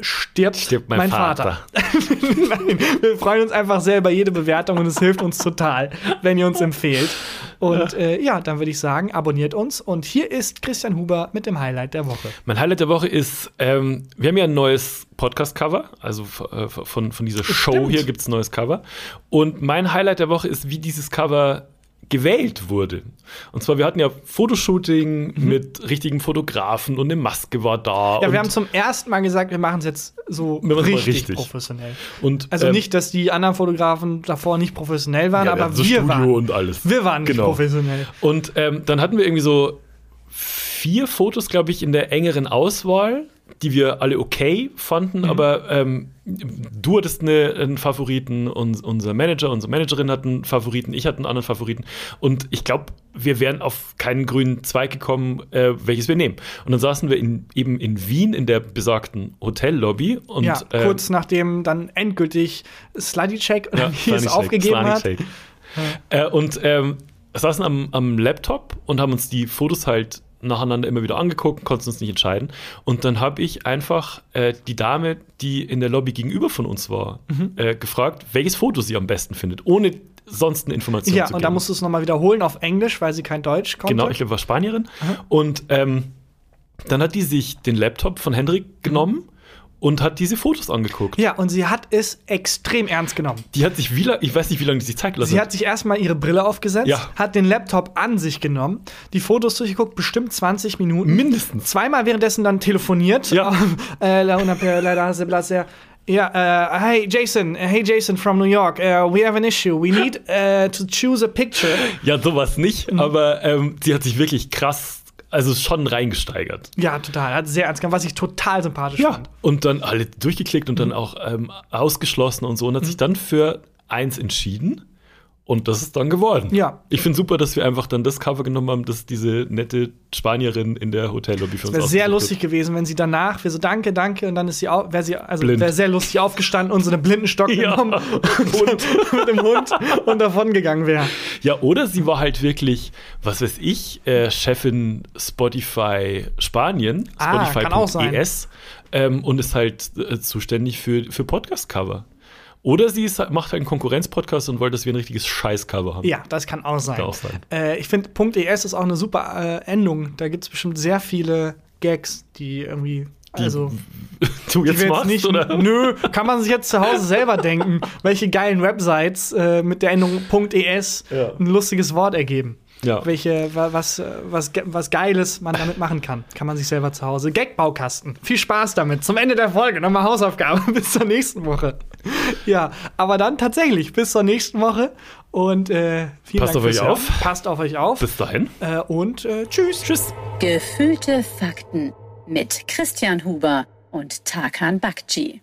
stirbt, Stirbt mein Vater. Nein, wir freuen uns einfach sehr über jede Bewertung und es hilft uns total, wenn ihr uns empfehlt. Und äh, ja, dann würde ich sagen, abonniert uns. Und hier ist Christian Huber mit dem Highlight der Woche. Mein Highlight der Woche ist, ähm, wir haben ja ein neues Podcast-Cover, also äh, von, von dieser Show Stimmt. hier gibt es ein neues Cover. Und mein Highlight der Woche ist, wie dieses Cover gewählt wurde. Und zwar, wir hatten ja Fotoshooting mit richtigen Fotografen und eine Maske war da. Ja, wir haben zum ersten Mal gesagt, wir machen es jetzt so Wir richtig, richtig. professionell. und, Also ähm, nicht, dass die anderen Fotografen davor nicht professionell waren, ja, aber wir Studio waren. und alles. Wir waren nicht Genau. professionell. Und ähm, dann hatten wir irgendwie so vier Fotos, glaube ich, in der engeren Auswahl, die wir alle okay fanden, Mhm. aber ähm, du hattest eine, einen Favoriten, uns, unser Manager, unsere Managerin hat einen Favoriten, ich hatte einen anderen Favoriten und ich glaube, wir wären auf keinen grünen Zweig gekommen, äh, welches wir nehmen. Und dann saßen wir in, eben in Wien in der besagten Hotellobby und ja, ähm, kurz nachdem dann endgültig Sluddy Check oder ja, wie es aufgegeben hat. Shake. Äh, und ähm, saßen am, am Laptop und haben uns die Fotos halt nacheinander immer wieder angeguckt, konnten uns nicht entscheiden. Und dann habe ich einfach äh, die Dame, die in der Lobby gegenüber von uns war, Mhm. äh, gefragt, welches Foto sie am besten findet, ohne sonst eine Information Ja, zu und geben. da musst du es nochmal wiederholen auf Englisch, weil sie kein Deutsch konnte. Genau, ich glaube, war Spanierin. Und ähm, dann hat die sich den Laptop von Hendrik genommen und hat diese Fotos angeguckt. Ja, und sie hat es extrem ernst genommen. Die hat sich wie lange, ich weiß nicht, wie lange die sich Zeit gelassen Sie hat sich erstmal ihre Brille aufgesetzt, Ja. hat den Laptop an sich genommen, die Fotos durchgeguckt, bestimmt 20 Minuten. Mindestens. Zweimal währenddessen dann telefoniert. Ja. äh, placer. Ja, äh, hey Jason, hey Jason from New York, uh, we have an issue. We need uh, to choose a picture. Ja, sowas nicht, Mhm. aber ähm, sie hat sich wirklich krass, also schon reingesteigert. Ja, total. Hat sehr ernst genommen, was ich total sympathisch Ja. fand. Und dann alle durchgeklickt und dann Mhm. auch ähm, ausgeschlossen und so und hat sich dann für eins entschieden. Und das ist dann geworden. Ja. Ich finde super, dass wir einfach dann das Cover genommen haben, das diese nette Spanierin in der Hotellobby für uns Wäre sehr lustig gewesen, wenn sie danach, wir so danke, danke, und dann ist sie, wäre sie, also wäre sehr lustig aufgestanden und so einen Blindenstock Ja. genommen und mit dem Hund und davon gegangen wäre. Ja, oder sie war halt wirklich, was weiß ich, äh, Chefin Spotify Spanien, Ah. Spotify.es, ähm, und ist halt äh, zuständig für, für Podcast-Cover. Oder sie ist, macht halt einen Konkurrenz-Podcast und wollte, dass wir ein richtiges Scheiß-Cover haben. Ja, das kann auch sein. Kann auch sein. Äh, ich finde, .es ist auch eine super äh, Endung. Da gibt es bestimmt sehr viele Gags, die irgendwie. Also, du jetzt machst, nicht. oder? Nö, kann man sich jetzt zu Hause selber denken, welche geilen Websites äh, mit der Endung .es Ja. ein lustiges Wort ergeben. Ja. Welche, wa- was, äh, was, was Geiles man damit machen kann. Kann man sich selber zu Hause. Gagbaukasten. Viel Spaß damit. Zum Ende der Folge nochmal Hausaufgabe. bis zur nächsten Woche. Ja, aber dann tatsächlich bis zur nächsten Woche. Und äh, vielen Passt Dank auf euch Hören. auf. Passt auf euch auf. Bis dahin. Äh, und äh, tschüss. Tschüss. Gefühlte Fakten mit Christian Huber und Tarkan Bakci.